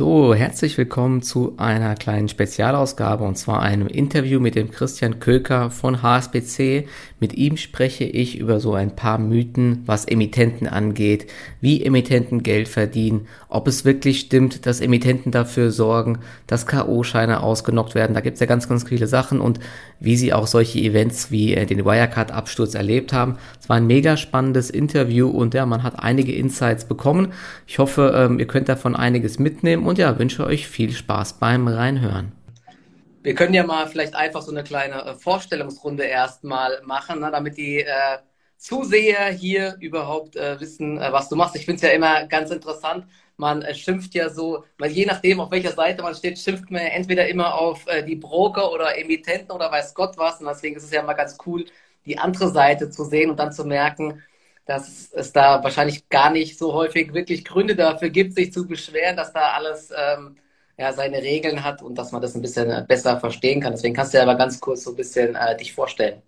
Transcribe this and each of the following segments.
So, herzlich willkommen zu einer kleinen Spezialausgabe und zwar einem Interview mit dem Christian Köker von HSBC. Mit ihm spreche ich über so ein paar Mythen, was Emittenten angeht, wie Emittenten Geld verdienen, ob es wirklich stimmt, dass Emittenten dafür sorgen, dass K.O.-Scheine ausgenockt werden. Da gibt es ja ganz, ganz viele Sachen und wie sie auch solche Events wie äh, den Wirecard-Absturz erlebt haben. Es war ein mega spannendes Interview und ja, man hat einige Insights bekommen. Ich hoffe, ähm, ihr könnt davon einiges mitnehmen und ja, wünsche euch viel Spaß beim Reinhören. Wir können ja mal vielleicht einfach so eine kleine äh, Vorstellungsrunde erstmal machen, ne, damit die äh, Zuseher hier überhaupt äh, wissen, äh, was du machst. Ich finde es ja immer ganz interessant. Man äh, schimpft ja so, weil je nachdem, auf welcher Seite man steht, schimpft man ja entweder immer auf äh, die Broker oder Emittenten oder weiß Gott was. Und deswegen ist es ja mal ganz cool, die andere Seite zu sehen und dann zu merken, dass es da wahrscheinlich gar nicht so häufig wirklich Gründe dafür gibt, sich zu beschweren, dass da alles ähm, ja, seine Regeln hat und dass man das ein bisschen besser verstehen kann. Deswegen kannst du ja aber ganz kurz so ein bisschen äh, dich vorstellen.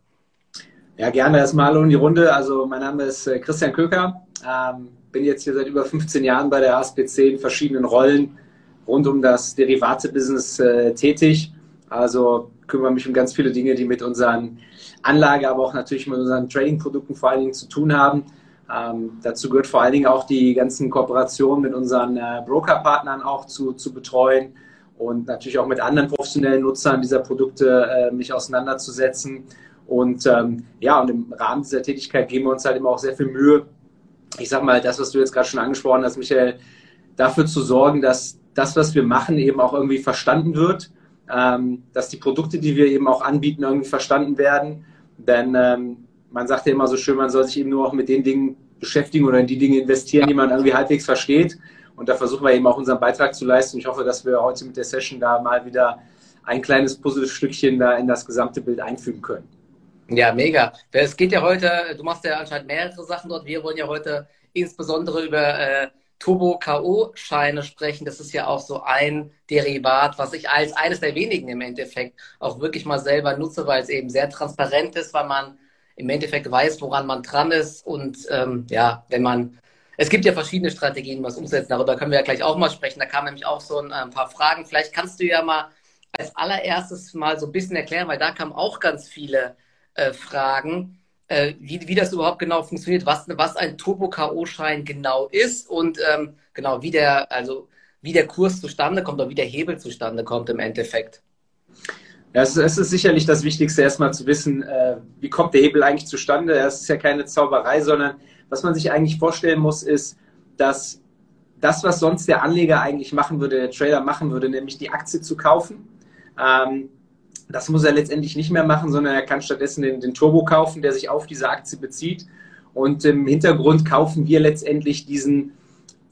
Ja, gerne erstmal hallo in die Runde. Also mein Name ist äh, Christian Köker. Ähm, bin jetzt hier seit über 15 Jahren bei der HSBC in verschiedenen Rollen rund um das Derivate-Business äh, tätig. Also kümmere mich um ganz viele Dinge, die mit unseren Anlage, aber auch natürlich mit unseren Trading-Produkten vor allen Dingen zu tun haben. Ähm, dazu gehört vor allen Dingen auch die ganzen Kooperationen mit unseren äh, Broker-Partnern auch zu, zu betreuen und natürlich auch mit anderen professionellen Nutzern dieser Produkte äh, mich auseinanderzusetzen. Und ähm, ja, und im Rahmen dieser Tätigkeit geben wir uns halt immer auch sehr viel Mühe. Ich sag mal, das, was du jetzt gerade schon angesprochen hast, Michael, dafür zu sorgen, dass das, was wir machen, eben auch irgendwie verstanden wird, ähm, dass die Produkte, die wir eben auch anbieten, irgendwie verstanden werden denn ähm, man sagt ja immer so schön, man soll sich eben nur auch mit den Dingen beschäftigen oder in die Dinge investieren, die man irgendwie halbwegs versteht. Und da versuchen wir eben auch unseren Beitrag zu leisten. Ich hoffe, dass wir heute mit der Session da mal wieder ein kleines Puzzlestückchen da in das gesamte Bild einfügen können. Ja, mega. Es geht ja heute, du machst ja anscheinend mehrere Sachen dort. Wir wollen ja heute insbesondere über äh, Turbo-KO-Scheine sprechen. Das ist ja auch so ein Derivat, was ich als eines der wenigen im Endeffekt auch wirklich mal selber nutze, weil es eben sehr transparent ist, weil man im Endeffekt weiß, woran man dran ist. Und ähm, ja, wenn man, es gibt ja verschiedene Strategien, was umsetzen. Darüber können wir ja gleich auch mal sprechen. Da kamen nämlich auch so ein, ein paar Fragen. Vielleicht kannst du ja mal als allererstes mal so ein bisschen erklären, weil da kamen auch ganz viele äh, Fragen äh, wie, wie das überhaupt genau funktioniert, was, was ein Turbo-K.O.-Schein genau ist und ähm, genau wie der, also wie der Kurs zustande kommt oder wie der Hebel zustande kommt im Endeffekt. Ja, es ist, sicherlich das Wichtigste, erstmal zu wissen, äh, wie kommt der Hebel eigentlich zustande. Es ist ja keine Zauberei, sondern was man sich eigentlich vorstellen muss, ist, dass das, was sonst der Anleger eigentlich machen würde, der Trader machen würde, nämlich die Aktie zu kaufen, ähm, das muss er letztendlich nicht mehr machen, sondern er kann stattdessen den, den Turbo kaufen, der sich auf diese Aktie bezieht. Und im Hintergrund kaufen wir letztendlich diesen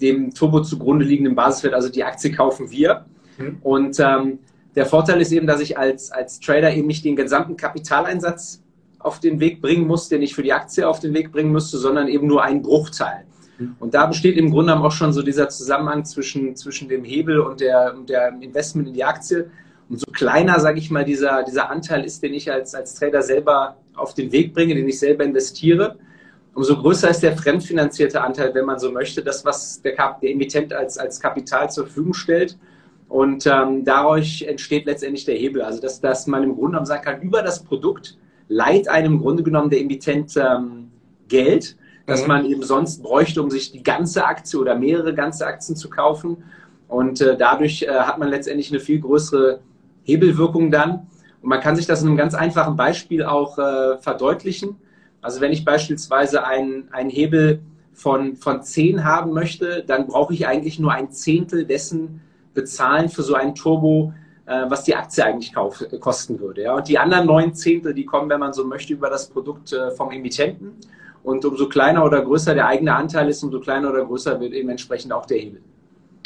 dem Turbo zugrunde liegenden Basiswert, also die Aktie kaufen wir. Mhm. Und ähm, der Vorteil ist eben, dass ich als, als Trader eben nicht den gesamten Kapitaleinsatz auf den Weg bringen muss, den ich für die Aktie auf den Weg bringen müsste, sondern eben nur einen Bruchteil. Mhm. Und da besteht im Grunde auch schon so dieser Zusammenhang zwischen, zwischen dem Hebel und der, der Investment in die Aktie umso kleiner, sage ich mal, dieser, dieser Anteil ist, den ich als, als Trader selber auf den Weg bringe, den ich selber investiere, umso größer ist der fremdfinanzierte Anteil, wenn man so möchte, das, was der, der Emittent als, als Kapital zur Verfügung stellt. Und ähm, dadurch entsteht letztendlich der Hebel. Also, dass, dass man im Grunde genommen sagen kann, über das Produkt leiht einem im Grunde genommen der Emittent ähm, Geld, das mhm. man eben sonst bräuchte, um sich die ganze Aktie oder mehrere ganze Aktien zu kaufen. Und äh, dadurch äh, hat man letztendlich eine viel größere Hebelwirkung dann. Und man kann sich das in einem ganz einfachen Beispiel auch äh, verdeutlichen. Also wenn ich beispielsweise einen, einen Hebel von, von 10 haben möchte, dann brauche ich eigentlich nur ein Zehntel dessen bezahlen für so einen Turbo, äh, was die Aktie eigentlich kauf, äh, kosten würde. Ja? Und die anderen neun Zehntel, die kommen, wenn man so möchte, über das Produkt äh, vom Emittenten. Und umso kleiner oder größer der eigene Anteil ist, umso kleiner oder größer wird eben entsprechend auch der Hebel.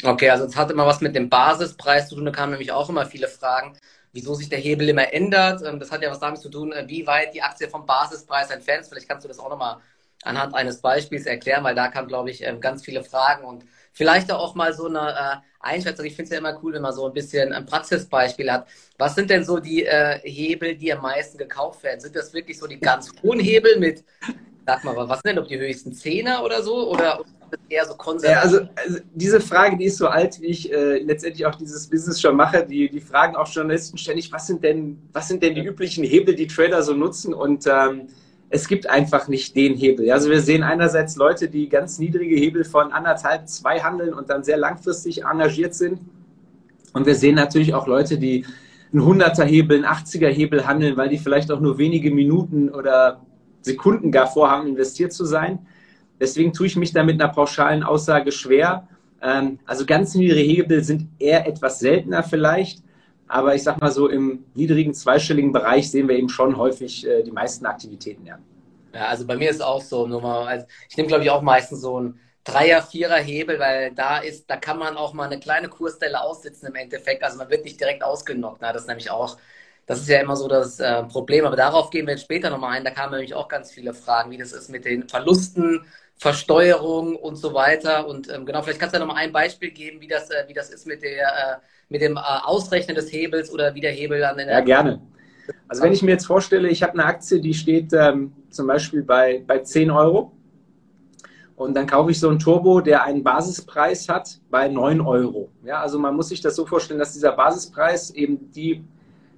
Okay, also es hat immer was mit dem Basispreis zu tun. Da kamen nämlich auch immer viele Fragen, wieso sich der Hebel immer ändert. Ähm, das hat ja was damit zu tun, äh, wie weit die Aktie vom Basispreis entfernt ist. Vielleicht kannst du das auch nochmal anhand eines Beispiels erklären, weil da kamen, glaube ich, ähm, ganz viele Fragen und vielleicht auch mal so eine äh, Einschätzung. Ich finde es ja immer cool, wenn man so ein bisschen ein Praxisbeispiel hat. Was sind denn so die äh, Hebel, die am meisten gekauft werden? Sind das wirklich so die ganz hohen Hebel mit Sag mal, was sind denn ob die höchsten Zehner oder so? Oder eher so konservativ? Ja, also, also, diese Frage, die ist so alt, wie ich äh, letztendlich auch dieses Business schon mache. Die, die fragen auch Journalisten ständig, was sind denn, was sind denn die üblichen Hebel, die Trader so nutzen? Und ähm, es gibt einfach nicht den Hebel. Also wir sehen einerseits Leute, die ganz niedrige Hebel von anderthalb, zwei handeln und dann sehr langfristig engagiert sind. Und wir sehen natürlich auch Leute, die einen 100er Hebel, einen 80er Hebel handeln, weil die vielleicht auch nur wenige Minuten oder Sekunden gar vorhaben, investiert zu sein. Deswegen tue ich mich da mit einer pauschalen Aussage schwer. Ähm, also ganz niedrige Hebel sind eher etwas seltener vielleicht. Aber ich sag mal so, im niedrigen zweistelligen Bereich sehen wir eben schon häufig äh, die meisten Aktivitäten, ja. Ja, also bei mir ist auch so, mal, also ich nehme glaube ich auch meistens so ein Dreier, Vierer Hebel, weil da ist, da kann man auch mal eine kleine Kursstelle aussitzen im Endeffekt. Also man wird nicht direkt ausgenockt. Na, das ist nämlich auch, das ist ja immer so das äh, Problem. Aber darauf gehen wir jetzt später nochmal ein. Da kamen nämlich auch ganz viele Fragen, wie das ist mit den Verlusten, Versteuerung und so weiter. Und ähm, genau, vielleicht kannst du ja nochmal ein Beispiel geben, wie das, äh, wie das ist mit, der, äh, mit dem äh, Ausrechnen des Hebels oder wie der Hebel dann in der. Ja, gerne. Also wenn ich mir jetzt vorstelle, ich habe eine Aktie, die steht ähm, zum Beispiel bei, bei 10 Euro und dann kaufe ich so einen Turbo, der einen Basispreis hat bei 9 Euro. Ja, also man muss sich das so vorstellen, dass dieser Basispreis eben die,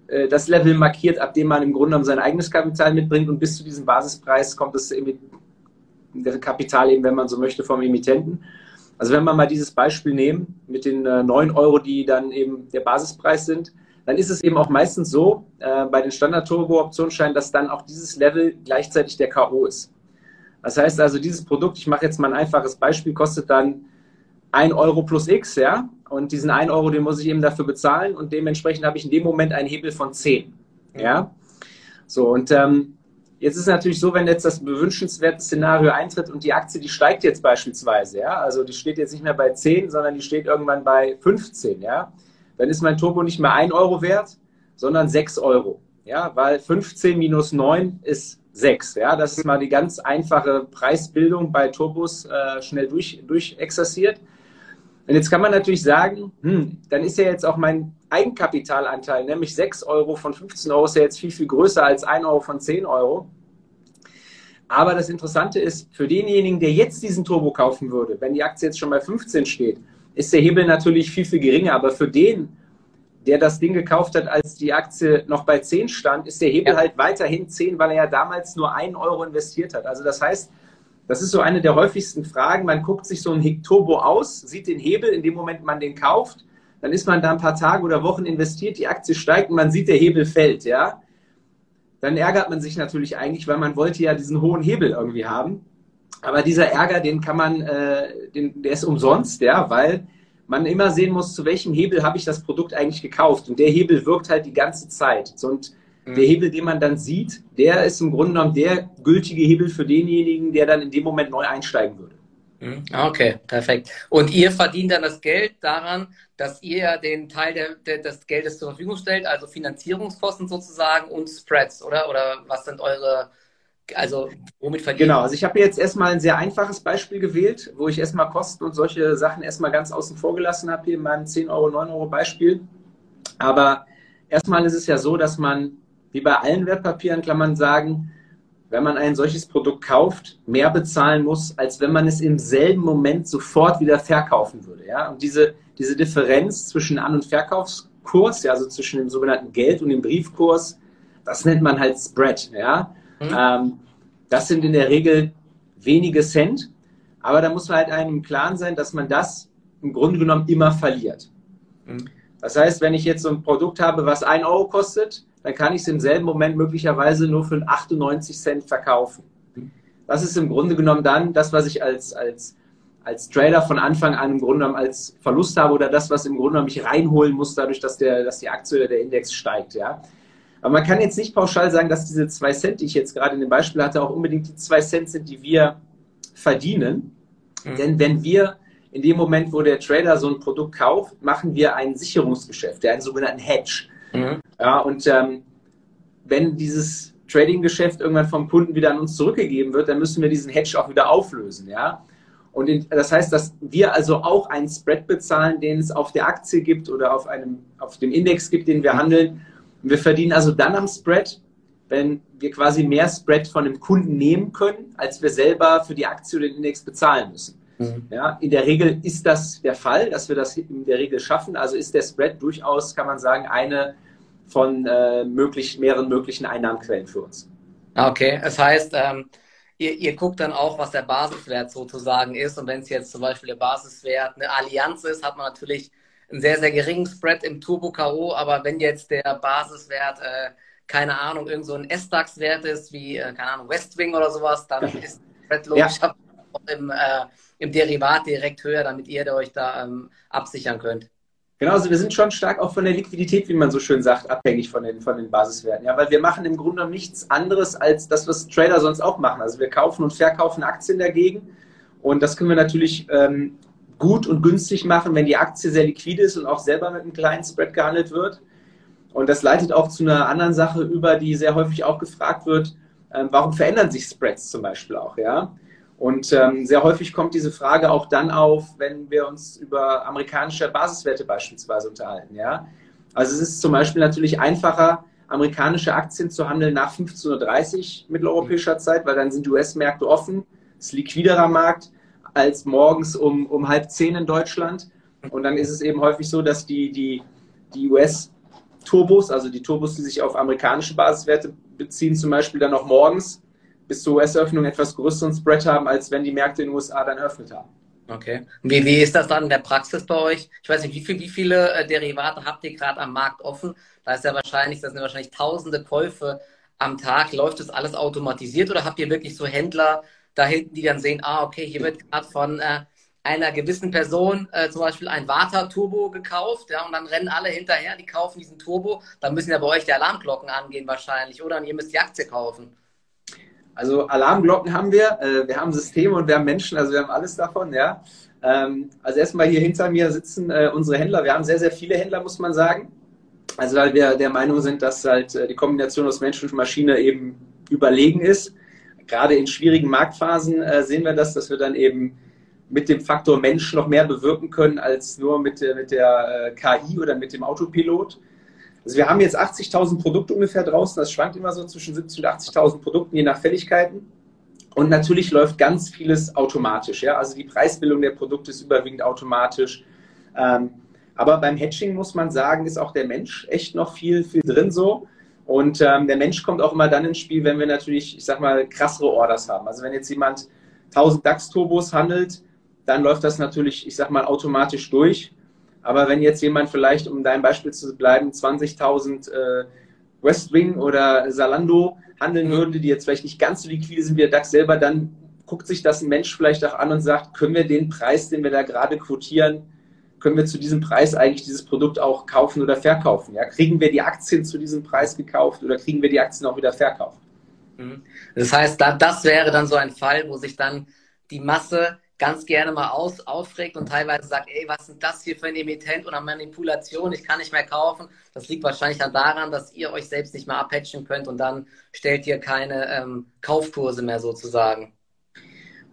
äh, das Level markiert, ab dem man im Grunde genommen sein eigenes Kapital mitbringt und bis zu diesem Basispreis kommt das Kapital eben, wenn man so möchte, vom Emittenten. Also wenn wir mal dieses Beispiel nehmen mit den äh, 9 Euro, die dann eben der Basispreis sind, dann ist es eben auch meistens so äh, bei den Standard-Turbo-Optionsscheinen, dass dann auch dieses Level gleichzeitig der K.O. ist. Das heißt also, dieses Produkt, ich mache jetzt mal ein einfaches Beispiel, kostet dann 1 Euro plus X, ja, und diesen 1 Euro, den muss ich eben dafür bezahlen und dementsprechend habe ich in dem Moment einen Hebel von 10, ja. So, und ähm, jetzt ist es natürlich so, wenn jetzt das bewünschenswerte Szenario eintritt und die Aktie, die steigt jetzt beispielsweise, ja, also die steht jetzt nicht mehr bei 10, sondern die steht irgendwann bei 15, ja, dann ist mein Turbo nicht mehr 1 Euro wert, sondern 6 Euro, ja, weil 15 minus 9 ist 6. Ja, das ist mal die ganz einfache Preisbildung bei Turbos äh, schnell durch, durchexerziert. Und jetzt kann man natürlich sagen, hm, dann ist ja jetzt auch mein Eigenkapitalanteil, nämlich 6 Euro von 15 Euro, ist ja jetzt viel, viel größer als 1 Euro von 10 Euro. Aber das Interessante ist, für denjenigen, der jetzt diesen Turbo kaufen würde, wenn die Aktie jetzt schon bei 15 steht, ist der Hebel natürlich viel, viel geringer. Aber für den, der das Ding gekauft hat, als die Aktie noch bei 10 stand, ist der Hebel ja. halt weiterhin 10, weil er ja damals nur 1 Euro investiert hat. Also das heißt, das ist so eine der häufigsten Fragen. Man guckt sich so ein Turbo aus, sieht den Hebel, in dem Moment man den kauft, dann ist man da ein paar Tage oder Wochen investiert, die Aktie steigt und man sieht, der Hebel fällt, ja. Dann ärgert man sich natürlich eigentlich, weil man wollte ja diesen hohen Hebel irgendwie haben. Aber dieser Ärger, den kann man, äh, den, der ist umsonst, ja, weil man immer sehen muss, zu welchem Hebel habe ich das Produkt eigentlich gekauft. Und der Hebel wirkt halt die ganze Zeit. Und mhm. der Hebel, den man dann sieht, der ist im Grunde genommen der gültige Hebel für denjenigen, der dann in dem Moment neu einsteigen würde. Mhm. Okay, perfekt. Und ihr verdient dann das Geld daran, dass ihr ja den Teil der, der, des Geldes zur Verfügung stellt, also Finanzierungskosten sozusagen und Spreads, oder? Oder was sind eure also womit verdienen? Genau, also ich habe jetzt erstmal ein sehr einfaches Beispiel gewählt, wo ich erstmal Kosten und solche Sachen erstmal ganz außen vor gelassen habe, hier in meinem 10 Euro, 9 Euro Beispiel. Aber erstmal ist es ja so, dass man, wie bei allen Wertpapieren, kann man sagen, wenn man ein solches Produkt kauft, mehr bezahlen muss, als wenn man es im selben Moment sofort wieder verkaufen würde. Ja? Und diese, diese Differenz zwischen An- und Verkaufskurs, ja, also zwischen dem sogenannten Geld- und dem Briefkurs, das nennt man halt Spread. Ja? Mhm. Ähm, das sind in der Regel wenige Cent, aber da muss man halt einem im Klaren sein, dass man das im Grunde genommen immer verliert. Mhm. Das heißt, wenn ich jetzt so ein Produkt habe, was 1 Euro kostet, dann kann ich es im selben Moment möglicherweise nur für 98 Cent verkaufen. Das ist im Grunde genommen dann das, was ich als, als, als Trader von Anfang an im Grunde genommen als Verlust habe oder das, was im Grunde genommen mich reinholen muss, dadurch, dass, der, dass die Aktie oder der Index steigt. Ja? Aber man kann jetzt nicht pauschal sagen, dass diese zwei Cent, die ich jetzt gerade in dem Beispiel hatte, auch unbedingt die zwei Cent sind, die wir verdienen. Mhm. Denn wenn wir in dem Moment, wo der Trader so ein Produkt kauft, machen wir ein Sicherungsgeschäft, einen sogenannten Hedge. Mhm. Ja, und ähm, wenn dieses Trading-Geschäft irgendwann vom Kunden wieder an uns zurückgegeben wird, dann müssen wir diesen Hedge auch wieder auflösen. Ja? Und in, das heißt, dass wir also auch einen Spread bezahlen, den es auf der Aktie gibt oder auf, einem, auf dem Index gibt, den wir handeln. Wir verdienen also dann am Spread, wenn wir quasi mehr Spread von dem Kunden nehmen können, als wir selber für die Aktie oder den Index bezahlen müssen. Mhm. Ja, in der Regel ist das der Fall, dass wir das in der Regel schaffen. Also ist der Spread durchaus, kann man sagen, eine von äh, möglich, mehreren möglichen Einnahmenquellen für uns. Okay, das heißt, ähm, ihr, ihr guckt dann auch, was der Basiswert sozusagen ist. Und wenn es jetzt zum Beispiel der Basiswert eine Allianz ist, hat man natürlich einen sehr, sehr geringen Spread im Turbo K.O. Aber wenn jetzt der Basiswert, äh, keine Ahnung, irgend so ein S-DAX-Wert ist, wie, äh, keine Ahnung, Westwing oder sowas, dann ist der Spread logisch ja. Im, äh, im Derivat direkt höher, damit ihr euch da ähm, absichern könnt. Genau, also wir sind schon stark auch von der Liquidität, wie man so schön sagt, abhängig von den, von den Basiswerten. Ja, weil wir machen im Grunde nichts anderes als das, was Trader sonst auch machen. Also wir kaufen und verkaufen Aktien dagegen. Und das können wir natürlich ähm, gut und günstig machen, wenn die Aktie sehr liquide ist und auch selber mit einem kleinen Spread gehandelt wird. Und das leitet auch zu einer anderen Sache über, die sehr häufig auch gefragt wird. Ähm, warum verändern sich Spreads zum Beispiel auch? Ja, und ähm, sehr häufig kommt diese Frage auch dann auf, wenn wir uns über amerikanische Basiswerte beispielsweise unterhalten. Ja? Also es ist zum Beispiel natürlich einfacher, amerikanische Aktien zu handeln nach 15.30 Uhr mitteleuropäischer Zeit, weil dann sind US-Märkte offen, es ist liquiderer Markt als morgens um, um halb zehn in Deutschland. Und dann ist es eben häufig so, dass die, die, die US-Turbos, also die Turbos, die sich auf amerikanische Basiswerte beziehen, zum Beispiel dann auch morgens bis zur US-Eröffnung etwas größeren Spread haben, als wenn die Märkte in den USA dann eröffnet haben. Okay. Wie, wie ist das dann in der Praxis bei euch? Ich weiß nicht, wie, viel, wie viele äh, Derivate habt ihr gerade am Markt offen? Da ist ja wahrscheinlich, das sind wahrscheinlich tausende Käufe am Tag. Läuft das alles automatisiert oder habt ihr wirklich so Händler da hinten, die dann sehen, ah, okay, hier wird gerade von äh, einer gewissen Person äh, zum Beispiel ein Vata-Turbo gekauft, ja, und dann rennen alle hinterher, die kaufen diesen Turbo, dann müssen ja bei euch die Alarmglocken angehen wahrscheinlich, oder? Und ihr müsst die Aktie kaufen. Also Alarmglocken haben wir, äh, wir haben Systeme und wir haben Menschen, also wir haben alles davon, ja. Ähm, also erstmal hier hinter mir sitzen äh, unsere Händler. Wir haben sehr, sehr viele Händler, muss man sagen. Also weil wir der Meinung sind, dass halt äh, die Kombination aus Mensch und Maschine eben überlegen ist. Gerade in schwierigen Marktphasen äh, sehen wir das, dass wir dann eben mit dem Faktor Mensch noch mehr bewirken können als nur mit der, mit der äh, KI oder mit dem Autopilot. Also wir haben jetzt 80.000 Produkte ungefähr draußen. Das schwankt immer so zwischen 70.000 und 80.000 Produkten, je nach Fälligkeiten. Und natürlich läuft ganz vieles automatisch. Ja? Also die Preisbildung der Produkte ist überwiegend automatisch. Ähm, aber beim Hedging muss man sagen, ist auch der Mensch echt noch viel, viel drin so. Und ähm, der Mensch kommt auch immer dann ins Spiel, wenn wir natürlich, ich sag mal, krassere Orders haben. Also wenn jetzt jemand 1000 DAX-Turbos handelt, dann läuft das natürlich, ich sag mal, automatisch durch. Aber wenn jetzt jemand vielleicht, um dein Beispiel zu bleiben, 20.000 äh, Westwing oder Salando handeln würde, die jetzt vielleicht nicht ganz so liquide sind wie der DAX selber, dann guckt sich das ein Mensch vielleicht auch an und sagt, können wir den Preis, den wir da gerade quotieren, können wir zu diesem Preis eigentlich dieses Produkt auch kaufen oder verkaufen? Ja? Kriegen wir die Aktien zu diesem Preis gekauft oder kriegen wir die Aktien auch wieder verkauft? Mhm. Das heißt, das wäre dann so ein Fall, wo sich dann die Masse ganz gerne mal aus, aufregt und teilweise sagt, ey, was ist das hier für ein Emittent oder Manipulation, ich kann nicht mehr kaufen. Das liegt wahrscheinlich dann daran, dass ihr euch selbst nicht mehr abhatchen könnt und dann stellt ihr keine ähm, Kaufkurse mehr sozusagen.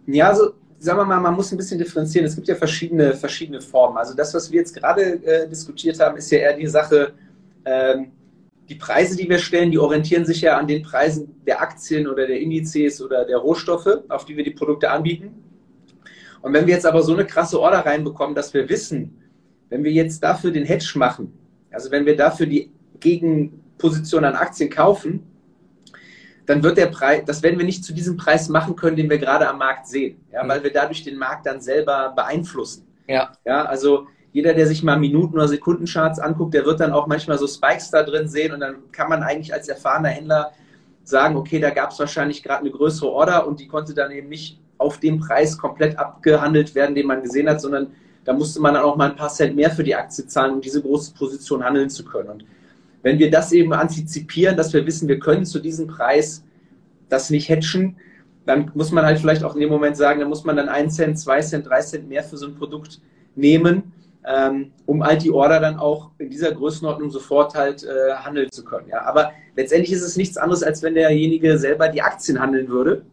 Ja, also sagen wir mal, man muss ein bisschen differenzieren. Es gibt ja verschiedene, verschiedene Formen. Also das, was wir jetzt gerade äh, diskutiert haben, ist ja eher die Sache, ähm, die Preise, die wir stellen, die orientieren sich ja an den Preisen der Aktien oder der Indizes oder der Rohstoffe, auf die wir die Produkte anbieten. Und wenn wir jetzt aber so eine krasse Order reinbekommen, dass wir wissen, wenn wir jetzt dafür den Hedge machen, also wenn wir dafür die Gegenposition an Aktien kaufen, dann wird der Preis, das werden wir nicht zu diesem Preis machen können, den wir gerade am Markt sehen, ja, mhm. weil wir dadurch den Markt dann selber beeinflussen. Ja. ja, also jeder, der sich mal Minuten- oder Sekundencharts anguckt, der wird dann auch manchmal so Spikes da drin sehen und dann kann man eigentlich als erfahrener Händler sagen, okay, da gab es wahrscheinlich gerade eine größere Order und die konnte dann eben nicht auf dem Preis komplett abgehandelt werden, den man gesehen hat, sondern da musste man dann auch mal ein paar Cent mehr für die Aktie zahlen, um diese große Position handeln zu können. Und wenn wir das eben antizipieren, dass wir wissen, wir können zu diesem Preis das nicht hatchen, dann muss man halt vielleicht auch in dem Moment sagen, da muss man dann einen Cent, zwei Cent, drei Cent mehr für so ein Produkt nehmen, ähm, um halt die Order dann auch in dieser Größenordnung sofort halt äh, handeln zu können. Ja? Aber letztendlich ist es nichts anderes, als wenn derjenige selber die Aktien handeln würde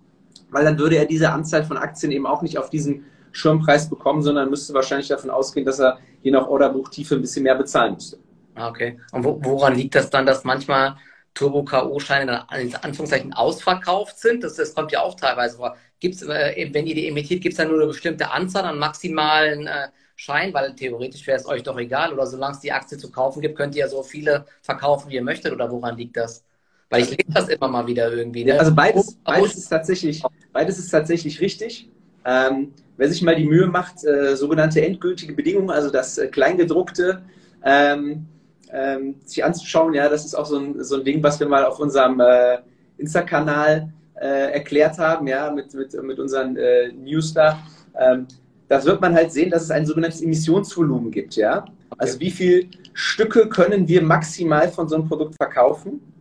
weil dann würde er diese Anzahl von Aktien eben auch nicht auf diesen Schirmpreis bekommen, sondern müsste wahrscheinlich davon ausgehen, dass er je nach Orderbuchtiefe ein bisschen mehr bezahlen müsste. Ah, okay. Und woran liegt das dann, dass manchmal Turbo-K.O.-Scheine dann in Anführungszeichen ausverkauft sind. Das, das kommt ja auch teilweise vor. Gibt's, äh, wenn ihr die emittiert, gibt es da nur eine bestimmte Anzahl an maximalen äh, Scheinen, weil theoretisch wäre es euch doch egal. Oder solange es die Aktie zu kaufen gibt, könnt ihr ja so viele verkaufen, wie ihr möchtet. Oder woran liegt das? Weil ich lese das immer mal wieder irgendwie. Ne? Also beides, beides, ist tatsächlich, beides ist tatsächlich richtig. Ähm, wer sich mal die Mühe macht, äh, sogenannte endgültige Bedingungen, also das äh, Kleingedruckte, ähm, ähm, sich anzuschauen, ja, das ist auch so ein, so ein Ding, was wir mal auf unserem äh, Insta-Kanal äh, erklärt haben, ja, mit, mit, mit unseren äh, News da. Ähm, da wird man halt sehen, dass es ein sogenanntes Emissionsvolumen gibt, ja. Also wie viele Stücke können wir maximal von so einem Produkt verkaufen?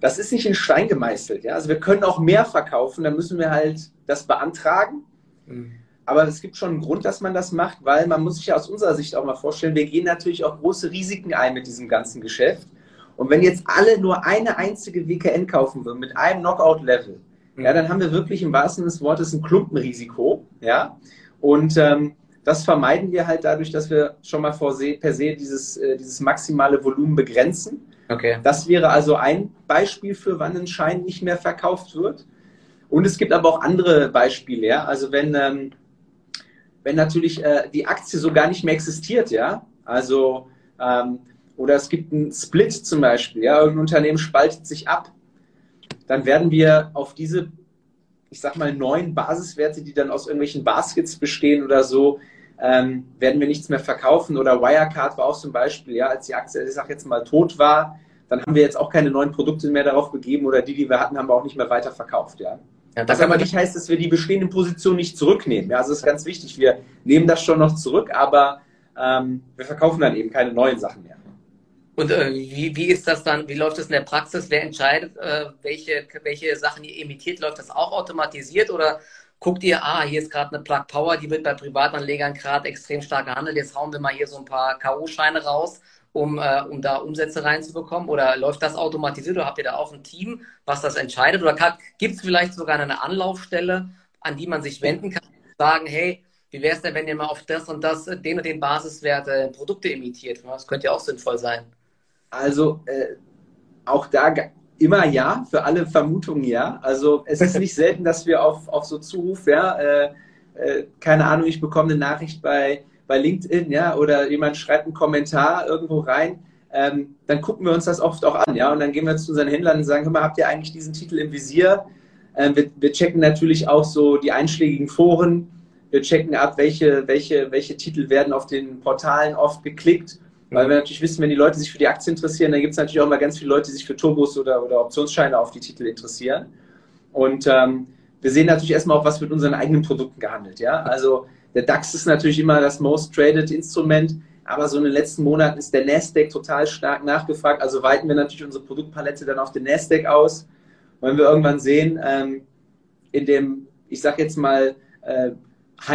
Das ist nicht in Stein gemeißelt, ja. Also wir können auch mehr verkaufen, dann müssen wir halt das beantragen. Mhm. Aber es gibt schon einen Grund, dass man das macht, weil man muss sich ja aus unserer Sicht auch mal vorstellen, wir gehen natürlich auch große Risiken ein mit diesem ganzen Geschäft. Und wenn jetzt alle nur eine einzige WKN kaufen würden mit einem Knockout-Level, mhm. ja, dann haben wir wirklich im wahrsten Sinne des Wortes ein Klumpenrisiko, ja. Und ähm, das vermeiden wir halt dadurch, dass wir schon mal per se dieses, äh, dieses maximale Volumen begrenzen. Okay. Das wäre also ein Beispiel für, wann ein Schein nicht mehr verkauft wird. Und es gibt aber auch andere Beispiele, ja. Also wenn ähm, wenn natürlich äh, die Aktie so gar nicht mehr existiert, ja, also ähm, oder es gibt einen Split zum Beispiel, ja, ein Unternehmen spaltet sich ab, dann werden wir auf diese, ich sag mal, neuen Basiswerte, die dann aus irgendwelchen Baskets bestehen oder so, ähm, werden wir nichts mehr verkaufen. Oder Wirecard war auch zum Beispiel, ja, als die Aktie, ich sag jetzt mal, tot war, dann haben wir jetzt auch keine neuen Produkte mehr darauf begeben oder die, die wir hatten, haben wir auch nicht mehr weiter verkauft, ja. Ja, das aber nicht heißt, dass wir die bestehenden Positionen nicht zurücknehmen. Ja, also das ist ganz wichtig. Wir nehmen das schon noch zurück, aber ähm, wir verkaufen dann eben keine neuen Sachen mehr. Und äh, wie, wie ist das dann, wie läuft das in der Praxis? Wer entscheidet, äh, welche, welche Sachen ihr emittiert? Läuft das auch automatisiert oder guckt ihr, ah, hier ist gerade eine Plug Power, die wird bei Privatanlegern gerade extrem stark gehandelt, jetzt hauen wir mal hier so ein paar K.O.-Scheine raus um, äh, um da Umsätze reinzubekommen? Oder läuft das automatisiert oder habt ihr da auch ein Team, was das entscheidet? Oder gibt es vielleicht sogar eine Anlaufstelle, an die man sich wenden kann und sagen, hey, wie wäre es denn, wenn ihr mal auf das und das, den und den Basiswert äh, Produkte imitiert? Das könnte ja auch sinnvoll sein. Also äh, auch da immer ja, für alle Vermutungen ja. Also es ist nicht selten, dass wir auf, auf so Zuruf, ja, äh, äh, keine Ahnung, ich bekomme eine Nachricht bei bei LinkedIn, ja, oder jemand schreibt einen Kommentar irgendwo rein, ähm, dann gucken wir uns das oft auch an, ja, und dann gehen wir zu unseren Händlern und sagen, hör mal, habt ihr eigentlich diesen Titel im Visier? Ähm, wir, wir, checken natürlich auch so die einschlägigen Foren, wir checken ab, welche, welche, welche Titel werden auf den Portalen oft geklickt, weil wir natürlich wissen, wenn die Leute sich für die Aktie interessieren, dann gibt es natürlich auch immer ganz viele Leute, die sich für Turbos oder, oder Optionsscheine auf die Titel interessieren. Und ähm, wir sehen natürlich erstmal auch, was mit unseren eigenen Produkten gehandelt, ja, also der DAX ist natürlich immer das most traded Instrument, aber so in den letzten Monaten ist der Nasdaq total stark nachgefragt. Also weiten wir natürlich unsere Produktpalette dann auf den Nasdaq aus. Wollen wir irgendwann sehen, ähm, in dem, ich sag jetzt mal, äh,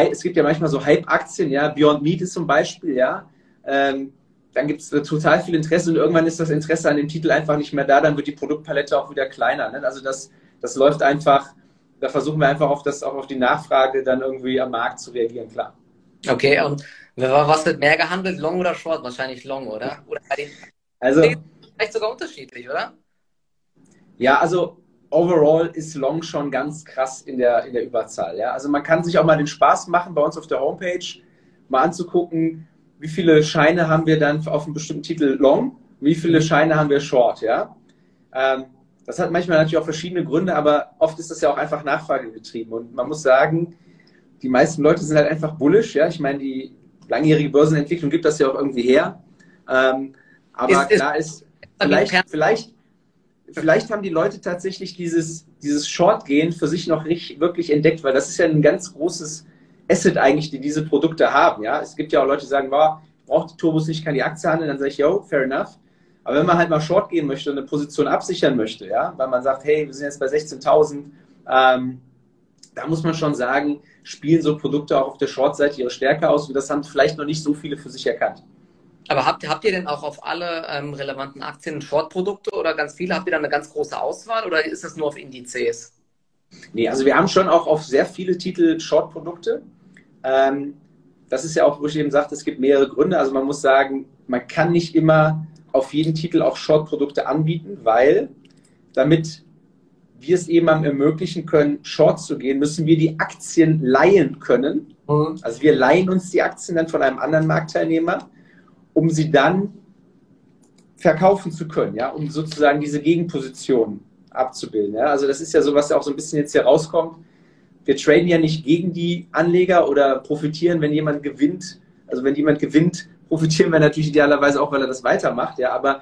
es gibt ja manchmal so Hype-Aktien, ja, Beyond Meat ist zum Beispiel, ja. Ähm, dann gibt es total viel Interesse und irgendwann ist das Interesse an dem Titel einfach nicht mehr da, dann wird die Produktpalette auch wieder kleiner. Ne? Also das, das läuft einfach da versuchen wir einfach auf das, auch auf die Nachfrage dann irgendwie am Markt zu reagieren, klar. Okay, und was wird mehr gehandelt, Long oder Short? Wahrscheinlich Long, oder? Oder also, vielleicht sogar unterschiedlich, oder? Ja, also overall ist Long schon ganz krass in der, in der Überzahl. Ja? Also man kann sich auch mal den Spaß machen, bei uns auf der Homepage mal anzugucken, wie viele Scheine haben wir dann auf einem bestimmten Titel Long, wie viele Scheine haben wir Short. Ja? Ähm, das hat manchmal natürlich auch verschiedene Gründe, aber oft ist das ja auch einfach nachfragegetrieben. Und man muss sagen, die meisten Leute sind halt einfach bullish. Ja, ich meine, die langjährige Börsenentwicklung gibt das ja auch irgendwie her. Ähm, aber ist, klar ist, vielleicht, vielleicht, vielleicht haben die Leute tatsächlich dieses, dieses Short-Gehen für sich noch nicht wirklich entdeckt, weil das ist ja ein ganz großes Asset eigentlich, die diese Produkte haben. Ja, es gibt ja auch Leute, die sagen, boah, ich brauche die Turbos nicht, kann die Aktie handeln. Dann sage ich, yo, fair enough. Aber wenn man halt mal Short gehen möchte und eine Position absichern möchte, ja, weil man sagt, hey, wir sind jetzt bei 16.000, ähm, da muss man schon sagen, spielen so Produkte auch auf der Short-Seite ihre Stärke aus und das haben vielleicht noch nicht so viele für sich erkannt. Aber habt, habt ihr denn auch auf alle ähm, relevanten Aktien Short-Produkte oder ganz viele? Habt ihr da eine ganz große Auswahl oder ist das nur auf Indizes? Nee, also wir haben schon auch auf sehr viele Titel Short-Produkte. Ähm, das ist ja auch, wo ich eben sagte, es gibt mehrere Gründe. Also man muss sagen, man kann nicht immer auf jeden Titel auch Short-Produkte anbieten, weil damit wir es eben ermöglichen können, Short zu gehen, müssen wir die Aktien leihen können. Mhm. Also wir leihen uns die Aktien dann von einem anderen Marktteilnehmer, um sie dann verkaufen zu können, ja, um sozusagen diese Gegenposition abzubilden. Ja. Also das ist ja so, was ja auch so ein bisschen jetzt hier rauskommt. Wir traden ja nicht gegen die Anleger oder profitieren, wenn jemand gewinnt. Also wenn jemand gewinnt, profitieren wir natürlich idealerweise auch, weil er das weitermacht, ja, aber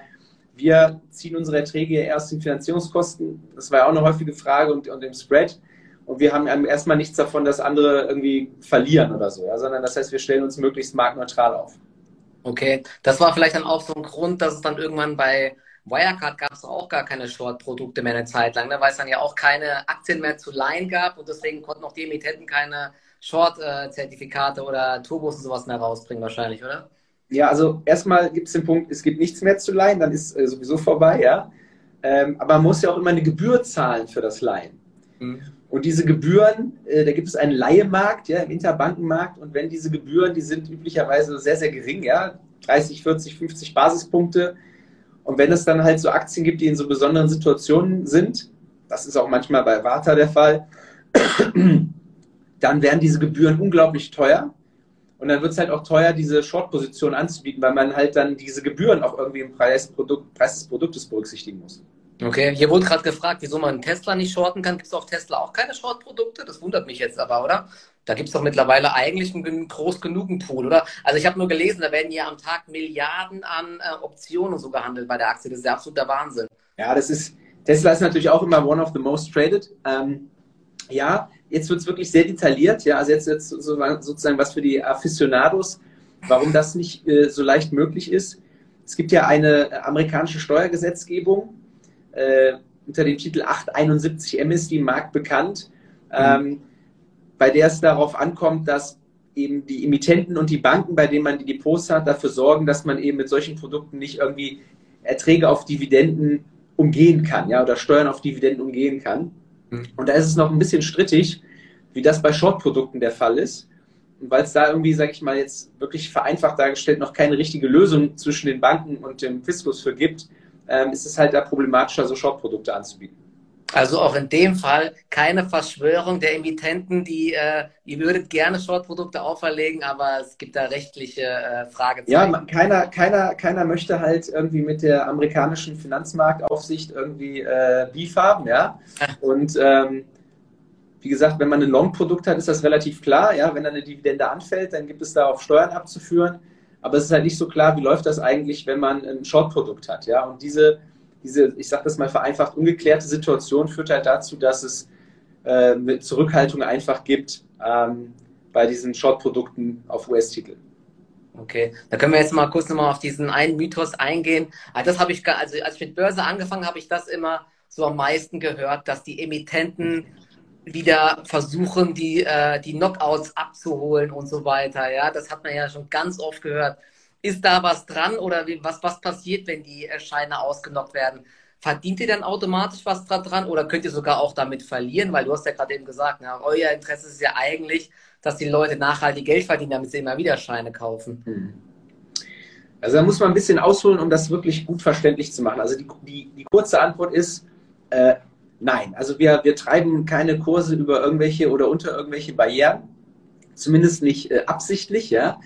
wir ziehen unsere Erträge erst in Finanzierungskosten. Das war ja auch eine häufige Frage und, und im Spread. Und wir haben erstmal nichts davon, dass andere irgendwie verlieren oder so, ja, sondern das heißt, wir stellen uns möglichst marktneutral auf. Okay, das war vielleicht dann auch so ein Grund, dass es dann irgendwann bei Wirecard gab es auch gar keine Short-Produkte mehr eine Zeit lang, ne? weil es dann ja auch keine Aktien mehr zu leihen gab und deswegen konnten auch die Emittenten keine Short-Zertifikate oder Turbos und sowas mehr rausbringen wahrscheinlich, oder? Ja, also erstmal gibt es den Punkt, es gibt nichts mehr zu leihen, dann ist äh, sowieso vorbei, ja. Ähm, aber man muss ja auch immer eine Gebühr zahlen für das Leihen. Mhm. Und diese Gebühren, äh, da gibt es einen Leihemarkt, ja, im Interbankenmarkt. Und wenn diese Gebühren, die sind üblicherweise sehr, sehr gering, ja, 30, 40, 50 Basispunkte. Und wenn es dann halt so Aktien gibt, die in so besonderen Situationen sind, das ist auch manchmal bei Warta der Fall, dann werden diese Gebühren unglaublich teuer. Und dann wird es halt auch teuer, diese Short-Position anzubieten, weil man halt dann diese Gebühren auch irgendwie im Preis, Produkt, Preis des Produktes berücksichtigen muss. Okay, hier wurde gerade gefragt, wieso man Tesla nicht shorten kann. Gibt es auf Tesla auch keine Short-Produkte? Das wundert mich jetzt aber, oder? Da gibt es doch mittlerweile eigentlich einen groß genugen Pool, oder? Also ich habe nur gelesen, da werden ja am Tag Milliarden an äh, Optionen so gehandelt bei der Aktie. Das ist ja absoluter Wahnsinn. Ja, das ist, Tesla ist natürlich auch immer one of the most traded. Ähm, ja, jetzt wird es wirklich sehr detailliert, ja, also jetzt, jetzt sozusagen was für die Aficionados, warum das nicht äh, so leicht möglich ist. Es gibt ja eine amerikanische Steuergesetzgebung äh, unter dem Titel 871M ist die im Markt bekannt, mhm. ähm, bei der es darauf ankommt, dass eben die Emittenten und die Banken, bei denen man die Depots hat, dafür sorgen, dass man eben mit solchen Produkten nicht irgendwie Erträge auf Dividenden umgehen kann, ja, oder Steuern auf Dividenden umgehen kann. Mhm. Und da ist es noch ein bisschen strittig, wie das bei Short-Produkten der Fall ist. Und weil es da irgendwie, sage ich mal, jetzt wirklich vereinfacht dargestellt noch keine richtige Lösung zwischen den Banken und dem Fiskus für gibt, ähm, ist es halt da problematischer, so Short-Produkte anzubieten. Also auch in dem Fall keine Verschwörung der Emittenten, die äh, ihr würdet gerne Short-Produkte auferlegen, aber es gibt da rechtliche äh, Fragezeichen. Ja, keiner, keiner, keiner möchte halt irgendwie mit der amerikanischen Finanzmarktaufsicht irgendwie äh, Beef haben, ja. Und ähm, wie gesagt, wenn man ein Long-Produkt hat, ist das relativ klar. Ja, wenn dann eine Dividende anfällt, dann gibt es darauf Steuern abzuführen. Aber es ist halt nicht so klar, wie läuft das eigentlich, wenn man ein Short-Produkt hat. Ja, und diese diese, ich sage das mal vereinfacht, ungeklärte Situation führt halt dazu, dass es äh, mit Zurückhaltung einfach gibt ähm, bei diesen Short-Produkten auf US-Titel. Okay, da können wir jetzt mal kurz nochmal auf diesen einen Mythos eingehen. Also das habe ich, also als ich mit Börse angefangen habe, ich das immer so am meisten gehört, dass die Emittenten wieder versuchen, die, äh, die Knockouts abzuholen und so weiter. Ja, das hat man ja schon ganz oft gehört. Ist da was dran oder wie, was, was passiert, wenn die äh, Scheine ausgenockt werden? Verdient ihr dann automatisch was dran oder könnt ihr sogar auch damit verlieren? Weil du hast ja gerade eben gesagt, na, euer Interesse ist ja eigentlich, dass die Leute nachhaltig Geld verdienen, damit sie immer wieder Scheine kaufen. Hm. Also da muss man ein bisschen ausholen, um das wirklich gut verständlich zu machen. Also die, die, die kurze Antwort ist äh, nein. Also wir, wir treiben keine Kurse über irgendwelche oder unter irgendwelche Barrieren, zumindest nicht äh, absichtlich, ja